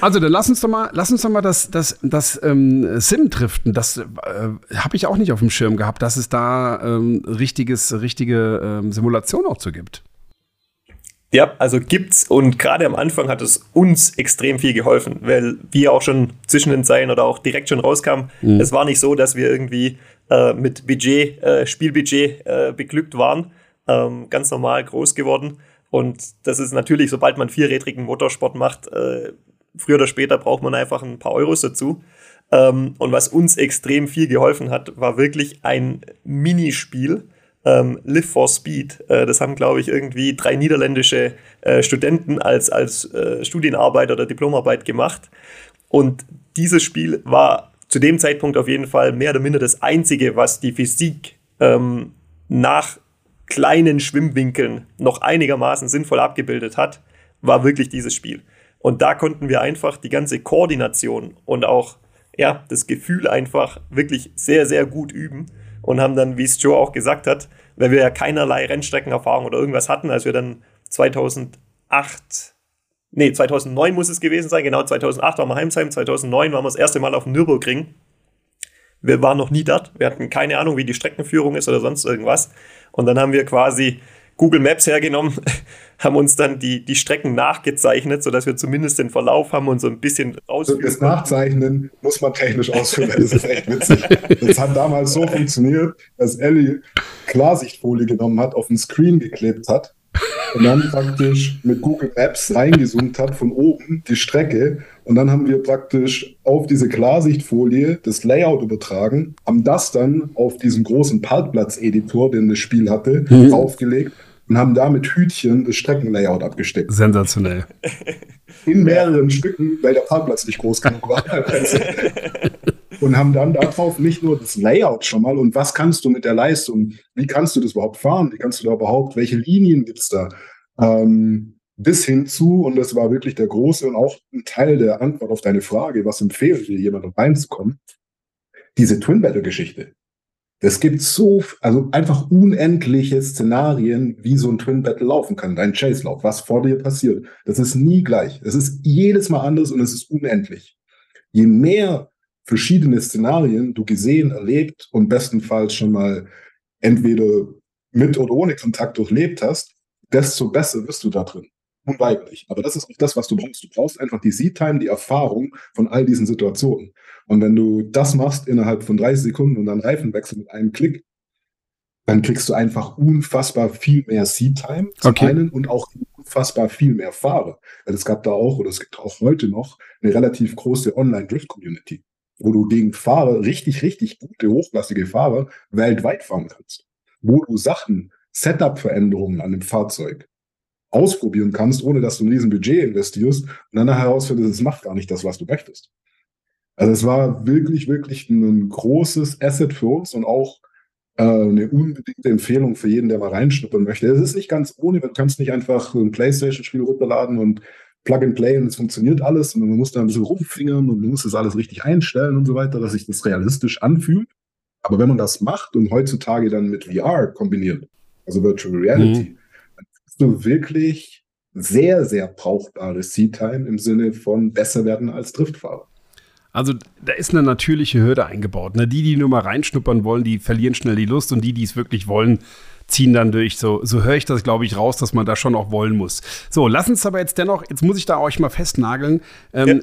Also dann lass uns doch mal, lass uns doch mal das, das, das ähm, Sim driften. Das äh, habe ich auch nicht auf dem Schirm gehabt, dass es da ähm, richtiges, richtige ähm, Simulation auch zu gibt. Ja, also gibt's und gerade am Anfang hat es uns extrem viel geholfen, weil wir auch schon zwischen den Zeilen oder auch direkt schon rauskamen. Mhm. Es war nicht so, dass wir irgendwie äh, mit Budget, äh, Spielbudget äh, beglückt waren, ähm, ganz normal groß geworden. Und das ist natürlich, sobald man vierrädrigen Motorsport macht, äh, früher oder später braucht man einfach ein paar Euros dazu. Ähm, und was uns extrem viel geholfen hat, war wirklich ein Minispiel ähm, Live for Speed. Äh, das haben, glaube ich, irgendwie drei niederländische äh, Studenten als, als äh, Studienarbeit oder Diplomarbeit gemacht. Und dieses Spiel war zu dem Zeitpunkt auf jeden Fall mehr oder minder das einzige, was die Physik ähm, nach kleinen Schwimmwinkeln noch einigermaßen sinnvoll abgebildet hat, war wirklich dieses Spiel. Und da konnten wir einfach die ganze Koordination und auch ja, das Gefühl einfach wirklich sehr, sehr gut üben und haben dann, wie es Joe auch gesagt hat, weil wir ja keinerlei Rennstreckenerfahrung oder irgendwas hatten, als wir dann 2008, nee, 2009 muss es gewesen sein, genau 2008 waren wir Heimsheim, 2009 waren wir das erste Mal auf dem Nürburgring. Wir waren noch nie dort, wir hatten keine Ahnung, wie die Streckenführung ist oder sonst irgendwas. Und dann haben wir quasi Google Maps hergenommen, haben uns dann die, die Strecken nachgezeichnet, sodass wir zumindest den Verlauf haben und so ein bisschen ausführen. Das Nachzeichnen muss man technisch ausführen, das ist echt witzig. Das hat damals so funktioniert, dass Ellie Klarsichtfolie genommen hat, auf den Screen geklebt hat und dann praktisch mit Google Maps reingezoomt hat von oben die Strecke. Und dann haben wir praktisch auf diese Klarsichtfolie das Layout übertragen, haben das dann auf diesen großen Parkplatz-Editor, den das Spiel hatte, mhm. aufgelegt und haben da mit Hütchen das Streckenlayout abgesteckt. Sensationell. In mehreren Stücken, weil der Parkplatz nicht groß genug war. und haben dann darauf nicht nur das Layout schon mal und was kannst du mit der Leistung, wie kannst du das überhaupt fahren, wie kannst du da überhaupt, welche Linien gibt es da, ähm, bis hin zu, und das war wirklich der große und auch ein Teil der Antwort auf deine Frage, was empfehlen wir jemandem reinzukommen, diese Twin Battle Geschichte. Es gibt so, also einfach unendliche Szenarien, wie so ein Twin Battle laufen kann, dein Chase-Lauf, was vor dir passiert. Das ist nie gleich. Es ist jedes Mal anders und es ist unendlich. Je mehr verschiedene Szenarien du gesehen, erlebt und bestenfalls schon mal entweder mit oder ohne Kontakt durchlebt hast, desto besser wirst du da drin. Unweigerlich. Aber das ist auch das, was du brauchst. Du brauchst einfach die Seed-Time, die Erfahrung von all diesen Situationen. Und wenn du das machst innerhalb von 30 Sekunden und dann Reifenwechsel mit einem Klick, dann kriegst du einfach unfassbar viel mehr Seed-Time zum okay. einen und auch unfassbar viel mehr Fahrer. Weil es gab da auch, oder es gibt auch heute noch, eine relativ große Online-Drift-Community wo du gegen Fahrer, richtig, richtig gute, hochklassige Fahrer weltweit fahren kannst. Wo du Sachen, Setup-Veränderungen an dem Fahrzeug ausprobieren kannst, ohne dass du ein riesen Budget investierst und dann herausfindest, es macht gar nicht das, was du möchtest. Also es war wirklich, wirklich ein großes Asset für uns und auch äh, eine unbedingte Empfehlung für jeden, der mal reinschnuppern möchte. Es ist nicht ganz ohne, du kannst nicht einfach ein Playstation-Spiel runterladen und Plug and Play und es funktioniert alles und man muss da ein bisschen rumfingern und man muss das alles richtig einstellen und so weiter, dass sich das realistisch anfühlt. Aber wenn man das macht und heutzutage dann mit VR kombiniert, also Virtual Reality, mhm. Hast du wirklich sehr, sehr brauchbare Seat-Time im Sinne von besser werden als Driftfahrer. Also da ist eine natürliche Hürde eingebaut. Ne? Die, die nur mal reinschnuppern wollen, die verlieren schnell die Lust und die, die es wirklich wollen, ziehen dann durch. So, so höre ich das, glaube ich, raus, dass man da schon auch wollen muss. So, lass uns aber jetzt dennoch, jetzt muss ich da euch mal festnageln. Ähm, ja.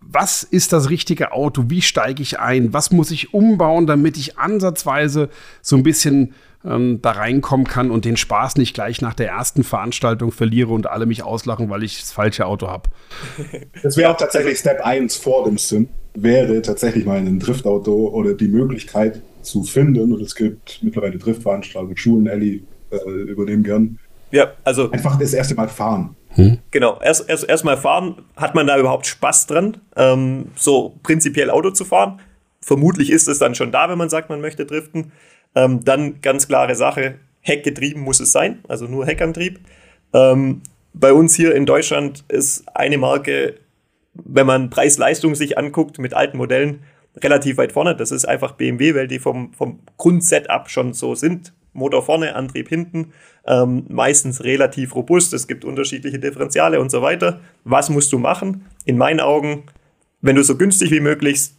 Was ist das richtige Auto? Wie steige ich ein? Was muss ich umbauen, damit ich ansatzweise so ein bisschen ähm, da reinkommen kann und den Spaß nicht gleich nach der ersten Veranstaltung verliere und alle mich auslachen, weil ich das falsche Auto habe? Das wäre auch tatsächlich Step 1 vor dem Sim, wäre tatsächlich mal ein Driftauto oder die Möglichkeit, zu finden. Und es gibt mittlerweile Driftveranstaltungen, Schulen, Ellie äh, übernehmen gern. Ja, also. Einfach das erste Mal fahren. Hm? Genau, erst, erst, erst mal fahren. Hat man da überhaupt Spaß dran, ähm, so prinzipiell Auto zu fahren? Vermutlich ist es dann schon da, wenn man sagt, man möchte driften. Ähm, dann ganz klare Sache, Heckgetrieben muss es sein, also nur Heckantrieb. Ähm, bei uns hier in Deutschland ist eine Marke, wenn man Preis-Leistung sich anguckt mit alten Modellen, relativ weit vorne. Das ist einfach BMW, weil die vom, vom Grundsetup schon so sind. Motor vorne, Antrieb hinten, ähm, meistens relativ robust. Es gibt unterschiedliche Differentiale und so weiter. Was musst du machen? In meinen Augen, wenn du so günstig wie möglich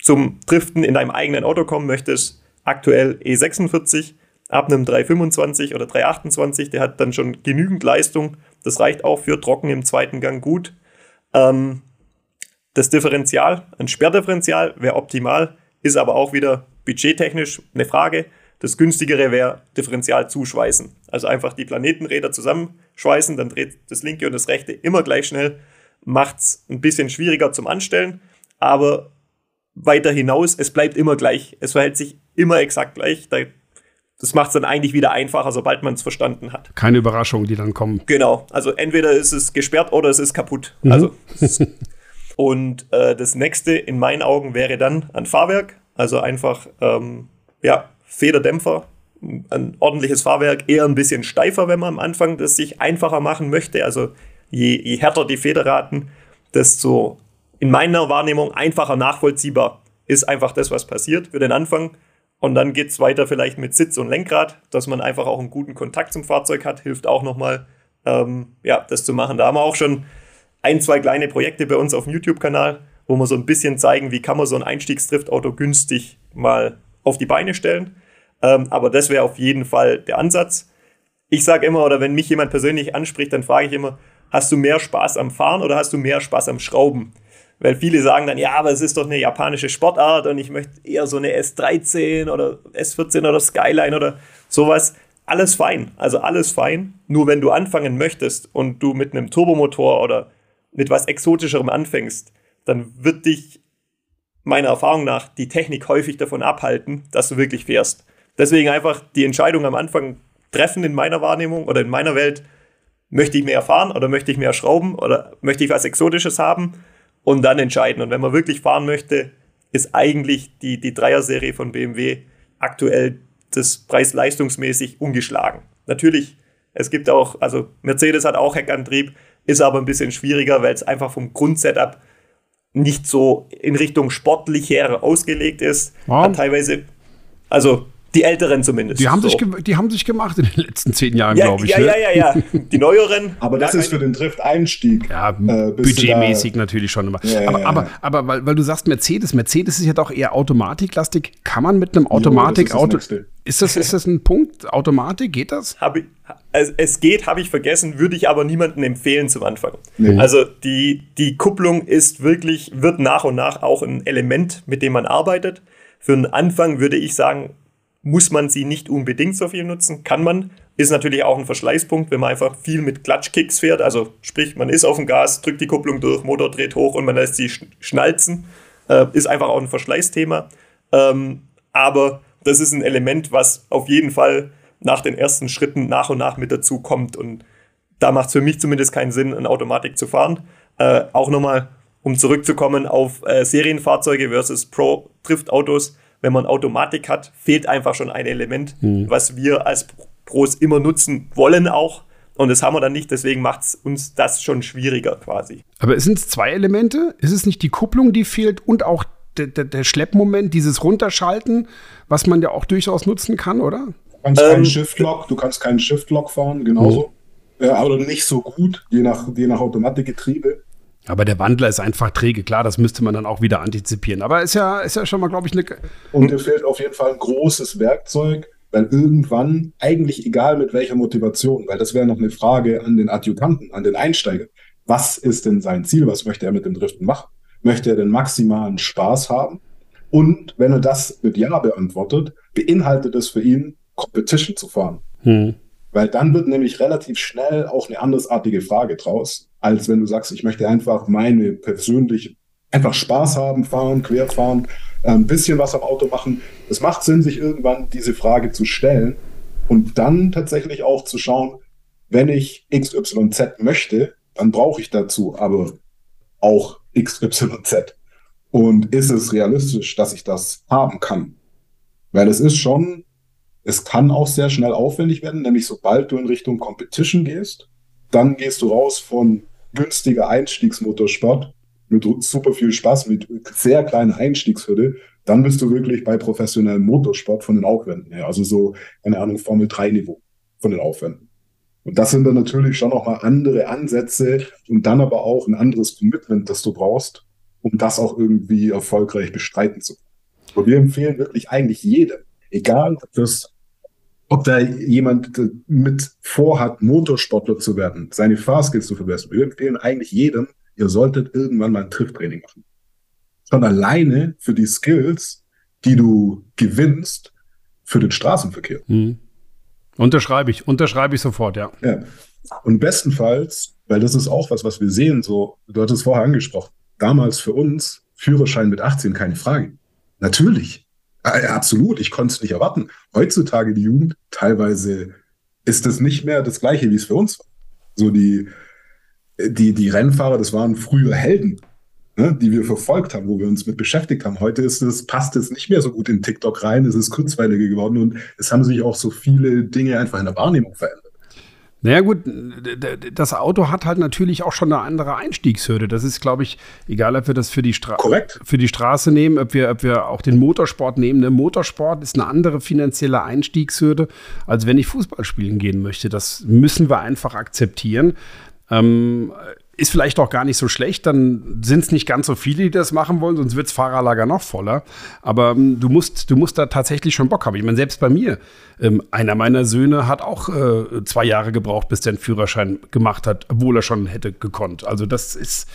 zum Driften in deinem eigenen Auto kommen möchtest, aktuell E46 ab einem 325 oder 328, der hat dann schon genügend Leistung. Das reicht auch für trocken im zweiten Gang gut. Ähm, das Differential, ein Sperrdifferential wäre optimal, ist aber auch wieder budgettechnisch eine Frage. Das günstigere wäre Differential zuschweißen. Also einfach die Planetenräder zusammenschweißen, dann dreht das linke und das rechte immer gleich schnell. Macht es ein bisschen schwieriger zum Anstellen, aber weiter hinaus, es bleibt immer gleich. Es verhält sich immer exakt gleich. Das macht es dann eigentlich wieder einfacher, sobald man es verstanden hat. Keine Überraschungen, die dann kommen. Genau. Also entweder ist es gesperrt oder es ist kaputt. Mhm. Also. und äh, das nächste in meinen Augen wäre dann ein Fahrwerk. Also einfach, ähm, ja, Federdämpfer, ein ordentliches Fahrwerk, eher ein bisschen steifer, wenn man am Anfang das sich einfacher machen möchte. Also je, je härter die Federraten, desto in meiner Wahrnehmung einfacher nachvollziehbar ist einfach das, was passiert für den Anfang. Und dann geht es weiter vielleicht mit Sitz und Lenkrad, dass man einfach auch einen guten Kontakt zum Fahrzeug hat, hilft auch nochmal, ähm, ja, das zu machen. Da haben wir auch schon ein, zwei kleine Projekte bei uns auf dem YouTube-Kanal, wo wir so ein bisschen zeigen, wie kann man so ein Einstiegsdriftauto günstig mal auf die Beine stellen. Ähm, aber das wäre auf jeden Fall der Ansatz. Ich sage immer, oder wenn mich jemand persönlich anspricht, dann frage ich immer, hast du mehr Spaß am Fahren oder hast du mehr Spaß am Schrauben? Weil viele sagen dann, ja, aber es ist doch eine japanische Sportart und ich möchte eher so eine S13 oder S14 oder Skyline oder sowas. Alles fein, also alles fein. Nur wenn du anfangen möchtest und du mit einem Turbomotor oder mit was Exotischerem anfängst, dann wird dich meiner Erfahrung nach die Technik häufig davon abhalten, dass du wirklich fährst. Deswegen einfach die Entscheidung am Anfang treffen in meiner Wahrnehmung oder in meiner Welt, möchte ich mehr fahren oder möchte ich mehr schrauben oder möchte ich was Exotisches haben und dann entscheiden. Und wenn man wirklich fahren möchte, ist eigentlich die, die Dreier-Serie von BMW aktuell das preis-leistungsmäßig ungeschlagen. Natürlich, es gibt auch, also Mercedes hat auch Heckantrieb, ist aber ein bisschen schwieriger, weil es einfach vom Grundsetup nicht so in Richtung sportlicher ausgelegt ist. Wow. Hat teilweise, also die Älteren zumindest. Die haben, so. sich, die haben sich gemacht in den letzten zehn Jahren, ja, glaube ich. Ja, ne? ja, ja, ja. Die neueren. aber das ist für den Drift-Einstieg. Ja, äh, budgetmäßig natürlich schon immer. Ja, aber, ja, aber, aber weil, weil, du sagst Mercedes, Mercedes ist ja doch eher automatiklastig. Kann man mit einem Automatikauto. Ist das, ist das ein Punkt? Automatik, geht das? Hab ich, also es geht, habe ich vergessen, würde ich aber niemandem empfehlen zum Anfang. Nee. Also die, die Kupplung ist wirklich, wird nach und nach auch ein Element, mit dem man arbeitet. Für einen Anfang würde ich sagen, muss man sie nicht unbedingt so viel nutzen, kann man. Ist natürlich auch ein Verschleißpunkt, wenn man einfach viel mit Klatschkicks fährt. Also sprich, man ist auf dem Gas, drückt die Kupplung durch, Motor dreht hoch und man lässt sie schnalzen. Äh, ist einfach auch ein Verschleißthema. Ähm, aber das ist ein Element, was auf jeden Fall nach den ersten Schritten nach und nach mit dazu kommt. Und da macht es für mich zumindest keinen Sinn, eine Automatik zu fahren. Äh, auch nochmal, um zurückzukommen auf äh, Serienfahrzeuge versus Pro-Drift-Autos wenn man Automatik hat, fehlt einfach schon ein Element, mhm. was wir als Pros immer nutzen wollen auch. Und das haben wir dann nicht, deswegen macht es uns das schon schwieriger quasi. Aber sind es zwei Elemente? Ist es nicht die Kupplung, die fehlt und auch der, der, der Schleppmoment, dieses Runterschalten, was man ja auch durchaus nutzen kann, oder? Du kannst ähm, keinen Shift-Lock, du kannst keinen Shift-Lock fahren, genauso. Mhm. Ja, aber nicht so gut, je nach, je nach Automatikgetriebe. Aber der Wandler ist einfach träge, klar, das müsste man dann auch wieder antizipieren. Aber ist ja, ist ja schon mal, glaube ich, eine. Und dir fehlt auf jeden Fall ein großes Werkzeug, weil irgendwann, eigentlich egal mit welcher Motivation, weil das wäre noch eine Frage an den Adjutanten, an den Einsteiger. Was ist denn sein Ziel? Was möchte er mit dem Driften machen? Möchte er den maximalen Spaß haben? Und wenn er das mit Ja beantwortet, beinhaltet es für ihn, Competition zu fahren. Hm. Weil dann wird nämlich relativ schnell auch eine andersartige Frage draus, als wenn du sagst, ich möchte einfach meine persönliche, einfach Spaß haben, fahren, querfahren, ein bisschen was am Auto machen. Es macht Sinn, sich irgendwann diese Frage zu stellen und dann tatsächlich auch zu schauen, wenn ich XYZ möchte, dann brauche ich dazu aber auch XYZ. Und ist es realistisch, dass ich das haben kann? Weil es ist schon es kann auch sehr schnell aufwendig werden, nämlich sobald du in Richtung Competition gehst, dann gehst du raus von günstiger Einstiegsmotorsport mit super viel Spaß, mit sehr kleiner Einstiegshürde, dann bist du wirklich bei professionellem Motorsport von den Aufwänden her. Also so, keine Ahnung, Formel 3 Niveau von den Aufwänden. Und das sind dann natürlich schon nochmal andere Ansätze und dann aber auch ein anderes Commitment, das du brauchst, um das auch irgendwie erfolgreich bestreiten zu können. Und wir empfehlen wirklich eigentlich jedem, egal ob das ob da jemand mit vorhat, Motorsportler zu werden, seine Fahrskills zu verbessern. Wir empfehlen eigentlich jedem, ihr solltet irgendwann mal ein Trifttraining machen. Schon alleine für die Skills, die du gewinnst für den Straßenverkehr. Mhm. Unterschreibe ich, unterschreibe ich sofort, ja. ja. Und bestenfalls, weil das ist auch was, was wir sehen, so, du hattest es vorher angesprochen, damals für uns Führerschein mit 18 keine Frage. Natürlich. Absolut, ich konnte es nicht erwarten. Heutzutage die Jugend, teilweise ist das nicht mehr das Gleiche, wie es für uns war. So die, die, die Rennfahrer, das waren früher Helden ne, die wir verfolgt haben, wo wir uns mit beschäftigt haben. Heute ist es, passt es nicht mehr so gut in TikTok rein, es ist kurzweiliger geworden und es haben sich auch so viele Dinge einfach in der Wahrnehmung verändert. Naja gut, das Auto hat halt natürlich auch schon eine andere Einstiegshürde. Das ist, glaube ich, egal, ob wir das für die, Stra Korrekt. für die Straße nehmen, ob wir, ob wir auch den Motorsport nehmen. Der Motorsport ist eine andere finanzielle Einstiegshürde, als wenn ich Fußball spielen gehen möchte. Das müssen wir einfach akzeptieren. Ähm, ist vielleicht auch gar nicht so schlecht, dann sind es nicht ganz so viele, die das machen wollen, sonst wird das Fahrerlager noch voller. Aber ähm, du, musst, du musst da tatsächlich schon Bock haben. Ich meine, selbst bei mir, ähm, einer meiner Söhne hat auch äh, zwei Jahre gebraucht, bis der einen Führerschein gemacht hat, obwohl er schon hätte gekonnt. Also das ist,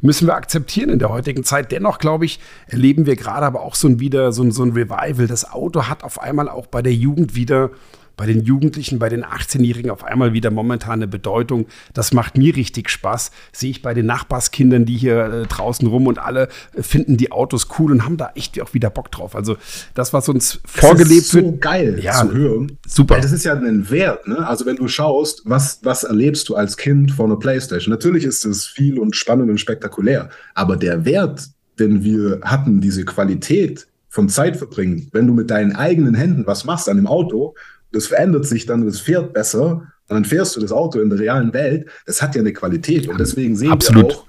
müssen wir akzeptieren in der heutigen Zeit. Dennoch, glaube ich, erleben wir gerade aber auch so ein wieder so so ein Revival. Das Auto hat auf einmal auch bei der Jugend wieder bei den Jugendlichen, bei den 18-Jährigen auf einmal wieder momentan eine Bedeutung. Das macht mir richtig Spaß. Sehe ich bei den Nachbarskindern, die hier äh, draußen rum und alle äh, finden die Autos cool und haben da echt auch wieder Bock drauf. Also das, was uns das vorgelebt ist so geil ja, zu hören. Super. Weil das ist ja ein Wert. Ne? Also wenn du schaust, was, was erlebst du als Kind vor einer Playstation? Natürlich ist es viel und spannend und spektakulär, aber der Wert, den wir hatten, diese Qualität vom Zeitverbringen, wenn du mit deinen eigenen Händen was machst an dem Auto das verändert sich dann, das fährt besser, und dann fährst du das Auto in der realen Welt, das hat ja eine Qualität. Und deswegen sehen Absolut. wir auch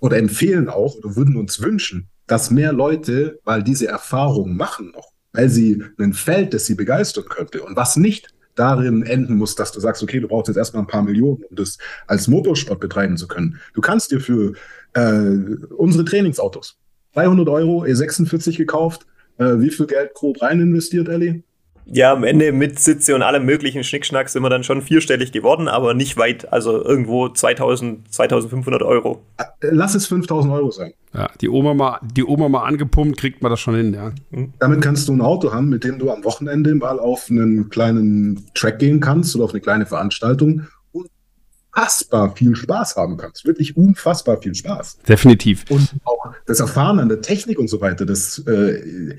oder empfehlen auch oder würden uns wünschen, dass mehr Leute mal diese Erfahrung machen noch, weil sie ein Feld, das sie begeistern könnte und was nicht darin enden muss, dass du sagst, okay, du brauchst jetzt erstmal ein paar Millionen, um das als Motorsport betreiben zu können. Du kannst dir für äh, unsere Trainingsautos 300 Euro E46 gekauft. Äh, wie viel Geld grob rein investiert, Ellie? Ja, am Ende mit Sitze und allem möglichen Schnickschnack sind wir dann schon vierstellig geworden, aber nicht weit, also irgendwo 2000, 2500 Euro. Äh, lass es 5000 Euro sein. Ja, die Oma mal, die Oma mal angepumpt, kriegt man das schon hin, ja. Mhm. Damit kannst du ein Auto haben, mit dem du am Wochenende mal auf einen kleinen Track gehen kannst oder auf eine kleine Veranstaltung unfassbar viel Spaß haben kannst. Wirklich unfassbar viel Spaß. Definitiv. Und auch das Erfahren an der Technik und so weiter, das äh,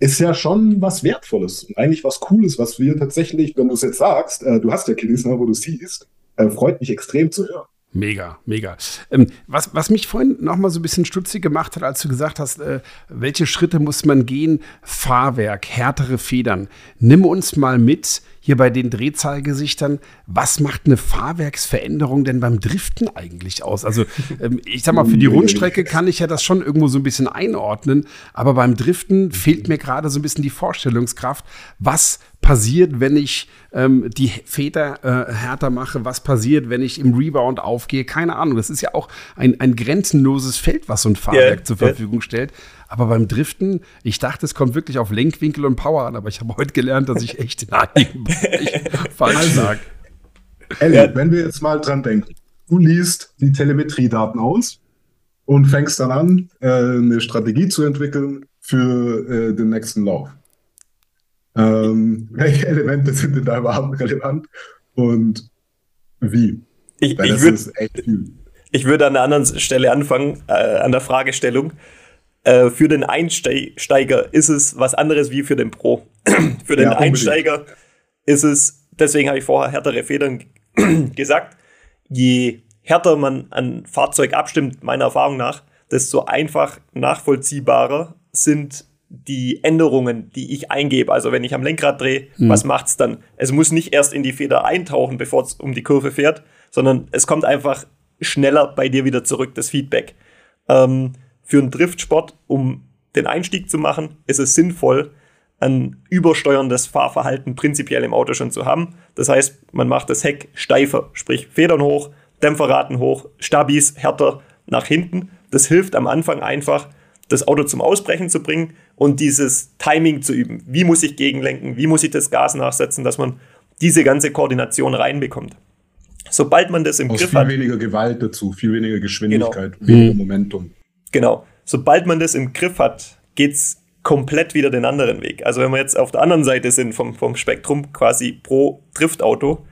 ist ja schon was Wertvolles und eigentlich was Cooles, was wir tatsächlich, wenn du es jetzt sagst, äh, du hast ja Kiddies, ne, wo du siehst, äh, freut mich extrem zu hören. Mega, mega. Ähm, was, was mich vorhin noch mal so ein bisschen stutzig gemacht hat, als du gesagt hast, äh, welche Schritte muss man gehen? Fahrwerk, härtere Federn. Nimm uns mal mit hier bei den Drehzahlgesichtern. Was macht eine Fahrwerksveränderung denn beim Driften eigentlich aus? Also ähm, ich sag mal, für die Rundstrecke kann ich ja das schon irgendwo so ein bisschen einordnen, aber beim Driften fehlt mir gerade so ein bisschen die Vorstellungskraft. Was passiert, wenn ich ähm, die Väter äh, härter mache? Was passiert, wenn ich im Rebound aufgehe? Keine Ahnung. Das ist ja auch ein, ein grenzenloses Feld, was so ein Fahrwerk yeah, zur Verfügung yeah. stellt. Aber beim Driften, ich dachte, es kommt wirklich auf Lenkwinkel und Power an, aber ich habe heute gelernt, dass ich echt in einigen falsch also, sage. Ellie, ja. wenn wir jetzt mal dran denken, du liest die Telemetriedaten aus und fängst dann an, äh, eine Strategie zu entwickeln für äh, den nächsten Lauf. Ähm, welche Elemente sind denn da überhaupt relevant und wie? Ich, ich würde würd an der anderen Stelle anfangen, äh, an der Fragestellung. Äh, für den Einsteiger ist es was anderes wie für den Pro. für den ja, Einsteiger ist es, deswegen habe ich vorher härtere Federn gesagt, je härter man ein Fahrzeug abstimmt, meiner Erfahrung nach, desto einfach nachvollziehbarer sind die Änderungen, die ich eingebe. Also wenn ich am Lenkrad drehe, hm. was macht's dann? Es muss nicht erst in die Feder eintauchen, bevor es um die Kurve fährt, sondern es kommt einfach schneller bei dir wieder zurück, das Feedback. Ähm, für einen Driftsport, um den Einstieg zu machen, ist es sinnvoll, ein übersteuerndes Fahrverhalten prinzipiell im Auto schon zu haben. Das heißt, man macht das Heck steifer, sprich Federn hoch, Dämpferraten hoch, Stabis härter nach hinten. Das hilft am Anfang einfach, das Auto zum Ausbrechen zu bringen und dieses Timing zu üben. Wie muss ich gegenlenken? Wie muss ich das Gas nachsetzen, dass man diese ganze Koordination reinbekommt? Sobald man das im Aus Griff viel hat. weniger Gewalt dazu, viel weniger Geschwindigkeit, Genau. weniger Momentum. Genau. Sobald man das im Griff hat, geht's komplett wieder den anderen Weg. Also wenn wir jetzt auf der anderen Seite sind vom, vom Spektrum, quasi pro Driftauto,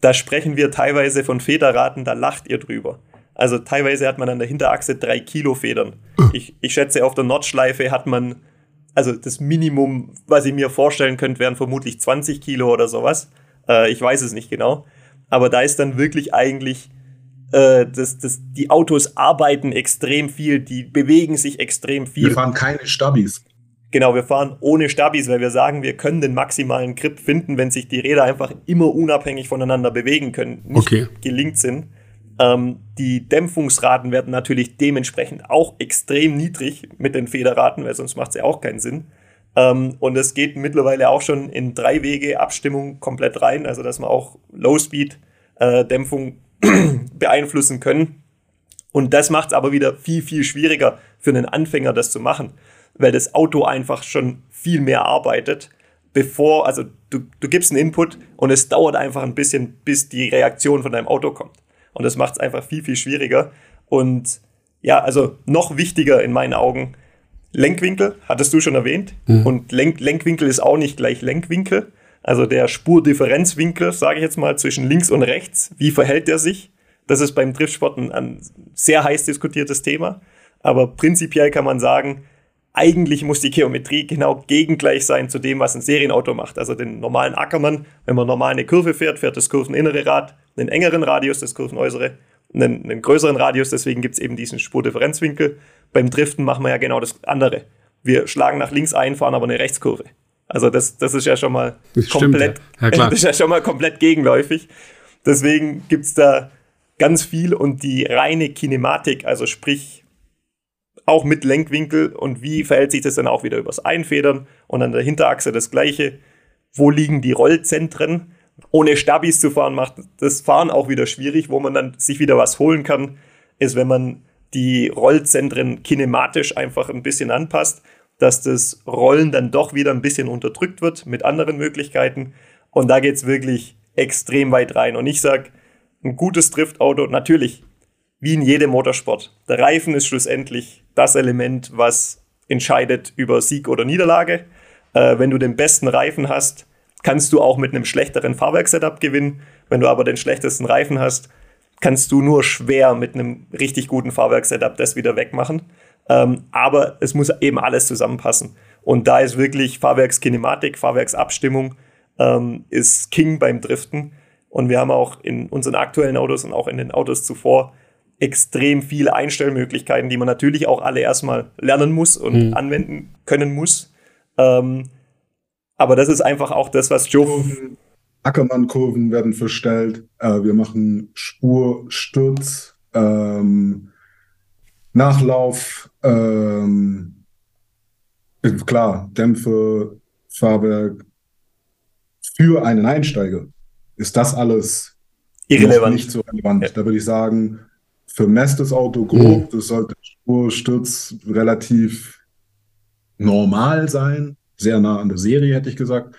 da sprechen wir teilweise von Federraten, da lacht ihr drüber. Also teilweise hat man an der Hinterachse drei Kilo Federn. Ich, ich schätze, auf der Nordschleife hat man, also das Minimum, was ich mir vorstellen könnte, wären vermutlich 20 Kilo oder sowas. Äh, ich weiß es nicht genau. Aber da ist dann wirklich eigentlich äh, das, das, die Autos arbeiten extrem viel, die bewegen sich extrem Wir viel. fahren keine Stabis. Genau, wir fahren ohne Stabis, weil wir sagen, wir können den maximalen Grip finden, wenn sich die Räder einfach immer unabhängig voneinander bewegen können, nicht Okay. gelingt sind. Ähm, die Dämpfungsraten werden natürlich dementsprechend auch extrem niedrig mit den Federraten, weil sonst macht es ja auch keinen Sinn. Ähm, und es geht mittlerweile auch schon in drei Wege Abstimmung komplett rein, also dass wir auch Low-Speed-Dämpfung beeinflussen können. Und das macht es aber wieder viel, viel schwieriger für einen Anfänger, das zu machen, weil das Auto einfach schon viel mehr arbeitet, bevor, also du, du gibst einen Input und es dauert einfach ein bisschen, bis die Reaktion von deinem Auto kommt. Und das macht es einfach viel, viel schwieriger. Und ja, also noch wichtiger in meinen Augen, Lenkwinkel, hattest du schon erwähnt. Und Lenk Lenkwinkel ist auch nicht gleich Lenkwinkel. Also der Spurdifferenzwinkel, sage ich jetzt mal, zwischen links und rechts, wie verhält der sich? Das ist beim Driftsport ein, ein sehr heiß diskutiertes Thema. Aber prinzipiell kann man sagen, eigentlich muss die Geometrie genau gegengleich sein zu dem, was ein Serienauto macht. Also den normalen Ackermann, wenn man normal eine Kurve fährt, fährt das kurveninnere Rad einen engeren Radius, das kurvenäußere einen, einen größeren Radius. Deswegen gibt es eben diesen Spurdifferenzwinkel. Beim Driften machen wir ja genau das andere. Wir schlagen nach links ein, fahren aber eine Rechtskurve. Also das, das ist ja schon mal Das stimmt, komplett, ja. Ja, das ist ja schon mal komplett gegenläufig. Deswegen gibt es da ganz viel und die reine Kinematik, also sprich auch mit Lenkwinkel und wie verhält sich das dann auch wieder übers Einfedern und an der Hinterachse das gleiche. Wo liegen die Rollzentren? Ohne Stabis zu fahren macht das Fahren auch wieder schwierig, wo man dann sich wieder was holen kann, ist, wenn man die Rollzentren kinematisch einfach ein bisschen anpasst, dass das Rollen dann doch wieder ein bisschen unterdrückt wird mit anderen Möglichkeiten. Und da geht es wirklich extrem weit rein. Und ich sage, ein gutes Driftauto, natürlich, wie in jedem Motorsport. Der Reifen ist schlussendlich das Element, was entscheidet über Sieg oder Niederlage. Äh, wenn du den besten Reifen hast, kannst du auch mit einem schlechteren Fahrwerkssetup gewinnen. Wenn du aber den schlechtesten Reifen hast, kannst du nur schwer mit einem richtig guten Fahrwerkssetup das wieder wegmachen. Ähm, aber es muss eben alles zusammenpassen. Und da ist wirklich Fahrwerkskinematik, Fahrwerksabstimmung ähm, ist King beim Driften. Und wir haben auch in unseren aktuellen Autos und auch in den Autos zuvor extrem viele Einstellmöglichkeiten, die man natürlich auch alle erstmal lernen muss und anwenden können muss. Ähm, aber das ist einfach auch das, was Joe. Kurven, Ackermann-Kurven werden verstellt. Äh, wir machen Spur, Sturz, ähm, Nachlauf, ähm, äh, klar, Dämpfe, Fahrwerk. Für einen Einsteiger ist das alles Irrelevant. nicht so relevant. Ja. Da würde ich sagen, vermesstes Auto grob, das sollte Spur, Sturz relativ normal sein, sehr nah an der Serie, hätte ich gesagt.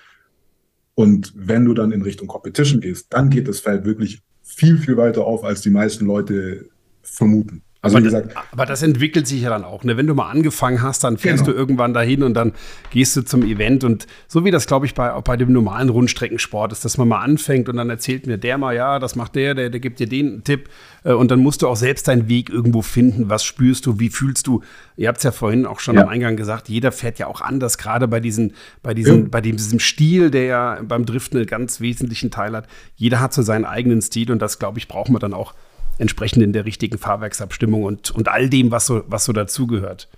Und wenn du dann in Richtung Competition gehst, dann geht das Feld wirklich viel, viel weiter auf, als die meisten Leute vermuten. Also aber, wie das, gesagt, aber das entwickelt sich ja dann auch. Ne? Wenn du mal angefangen hast, dann fährst Genau. du irgendwann dahin und dann gehst du zum Event. Und so wie das, glaube ich, bei, auch bei dem normalen Rundstreckensport ist, dass man mal anfängt und dann erzählt mir der mal, ja, das macht der, der, der gibt dir den Tipp. Äh, Und dann musst du auch selbst deinen Weg irgendwo finden. Was spürst du? Wie fühlst du? Ihr habt es ja vorhin auch schon Ja. am Eingang gesagt, jeder fährt ja auch anders, gerade bei, diesen, bei, diesen, Ja. bei diesem Stil, der ja beim Driften einen ganz wesentlichen Teil hat. Jeder hat so seinen eigenen Stil und das, glaube ich, braucht man dann auch entsprechend in der richtigen Fahrwerksabstimmung und, und all dem, was so, was so dazugehört.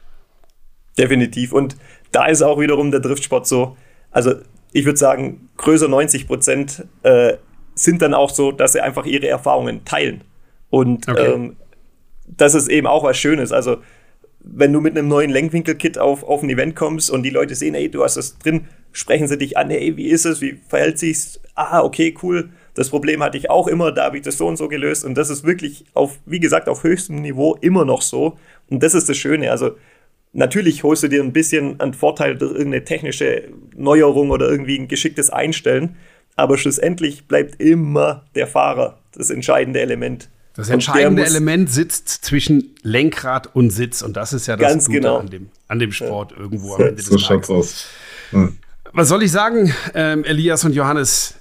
Definitiv. Und da ist auch wiederum der Driftsport so, also ich würde sagen, größer 90 Prozent äh, sind dann auch so, dass sie einfach ihre Erfahrungen teilen. Und Okay. ähm, das ist eben auch was Schönes. Also wenn du mit einem neuen Lenkwinkel-Kit auf, auf ein Event kommst und die Leute sehen, ey, du hast das drin, sprechen sie dich an, hey, wie ist es, wie verhält sich's? Ah, okay, cool. Das Problem hatte ich auch immer, da habe ich das so und so gelöst. Und das ist wirklich auf, wie gesagt, auf höchstem Niveau immer noch so. Und das ist das Schöne. Also natürlich holst du dir ein bisschen einen Vorteil durch irgendeine technische Neuerung oder irgendwie ein geschicktes Einstellen. Aber schlussendlich bleibt immer der Fahrer das entscheidende Element. Das entscheidende Element sitzt zwischen Lenkrad und Sitz. Und das ist ja das Ganz Gute genau. an, dem, an dem Sport ja. irgendwo am Ende so des Tages. Aus. Hm. Was soll ich sagen, ähm, Elias und Johannes?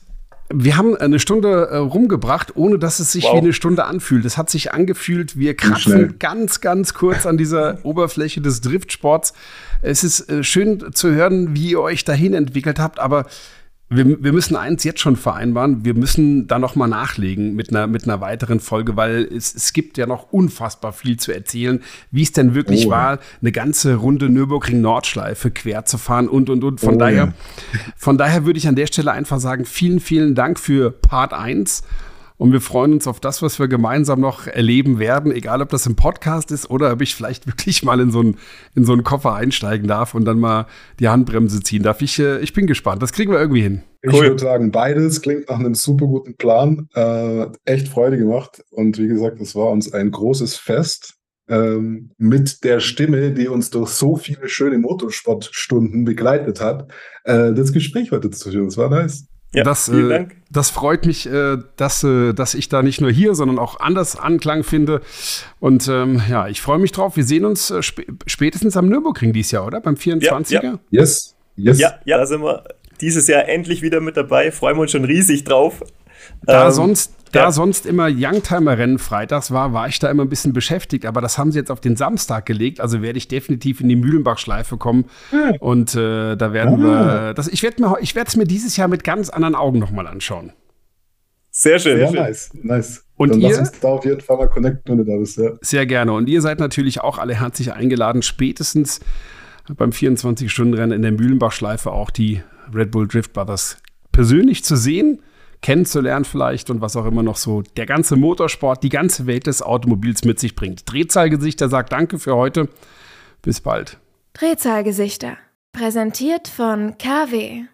Wir haben eine Stunde äh, rumgebracht, ohne dass es sich wow. wie eine Stunde anfühlt. Es hat sich angefühlt, wir kratzen ganz, ganz kurz an dieser Oberfläche des Driftsports. Es ist äh, schön zu hören, wie ihr euch dahin entwickelt habt, aber wir, wir, müssen eins jetzt schon vereinbaren, wir müssen da noch mal nachlegen mit einer, mit einer weiteren Folge, weil es, es gibt ja noch unfassbar viel zu erzählen, wie es denn wirklich oh. war, eine ganze Runde Nürburgring-Nordschleife quer zu fahren und, und, und. Von, oh. daher, von daher würde ich an der Stelle einfach sagen, vielen, vielen Dank für Part 1 und wir freuen uns auf das, was wir gemeinsam noch erleben werden, egal ob das im Podcast ist oder ob ich vielleicht wirklich mal in so einen, in so einen Koffer einsteigen darf und dann mal die Handbremse ziehen darf. Ich, äh, ich bin gespannt. Das kriegen wir irgendwie hin. Ich würde sagen, beides klingt nach einem super guten Plan. Äh, echt Freude gemacht. Und wie gesagt, es war uns ein großes Fest. Ähm, mit der Stimme, die uns durch so viele schöne Motorsportstunden begleitet hat, äh, das Gespräch heute zu führen. Das war nice. Ja, das, vielen äh, Dank. das freut mich, äh, dass, äh, dass ich da nicht nur hier, sondern auch anders Anklang finde. Und ähm, ja, ich freue mich drauf. Wir sehen uns äh, sp spätestens am Nürburgring dieses Jahr, oder? Beim 24er? Ja, ja. Yes. yes. Ja, ja, da sind wir dieses Jahr endlich wieder mit dabei. Freuen wir uns schon riesig drauf. Da ähm, sonst da ja. sonst immer Youngtimer-Rennen freitags war, war ich da immer ein bisschen beschäftigt. Aber das haben sie jetzt auf den Samstag gelegt. Also werde ich definitiv in die Mühlenbach-Schleife kommen. Hm. Und äh, da werden ah. wir. Das, ich werde es mir dieses Jahr mit ganz anderen Augen nochmal anschauen. Sehr schön. Sehr nice. nice. Und Dann ihr, lass uns da auf jeden Fall mal connecten, wenn du da bist. Ja. Sehr gerne. Und ihr seid natürlich auch alle herzlich eingeladen, spätestens beim 24-Stunden-Rennen in der Mühlenbach-Schleife auch die Red Bull Drift Brothers persönlich zu sehen kennenzulernen vielleicht und was auch immer noch so der ganze Motorsport, die ganze Welt des Automobils mit sich bringt. Drehzahlgesichter sagt Danke für heute. Bis bald. Drehzahlgesichter. Präsentiert von KW.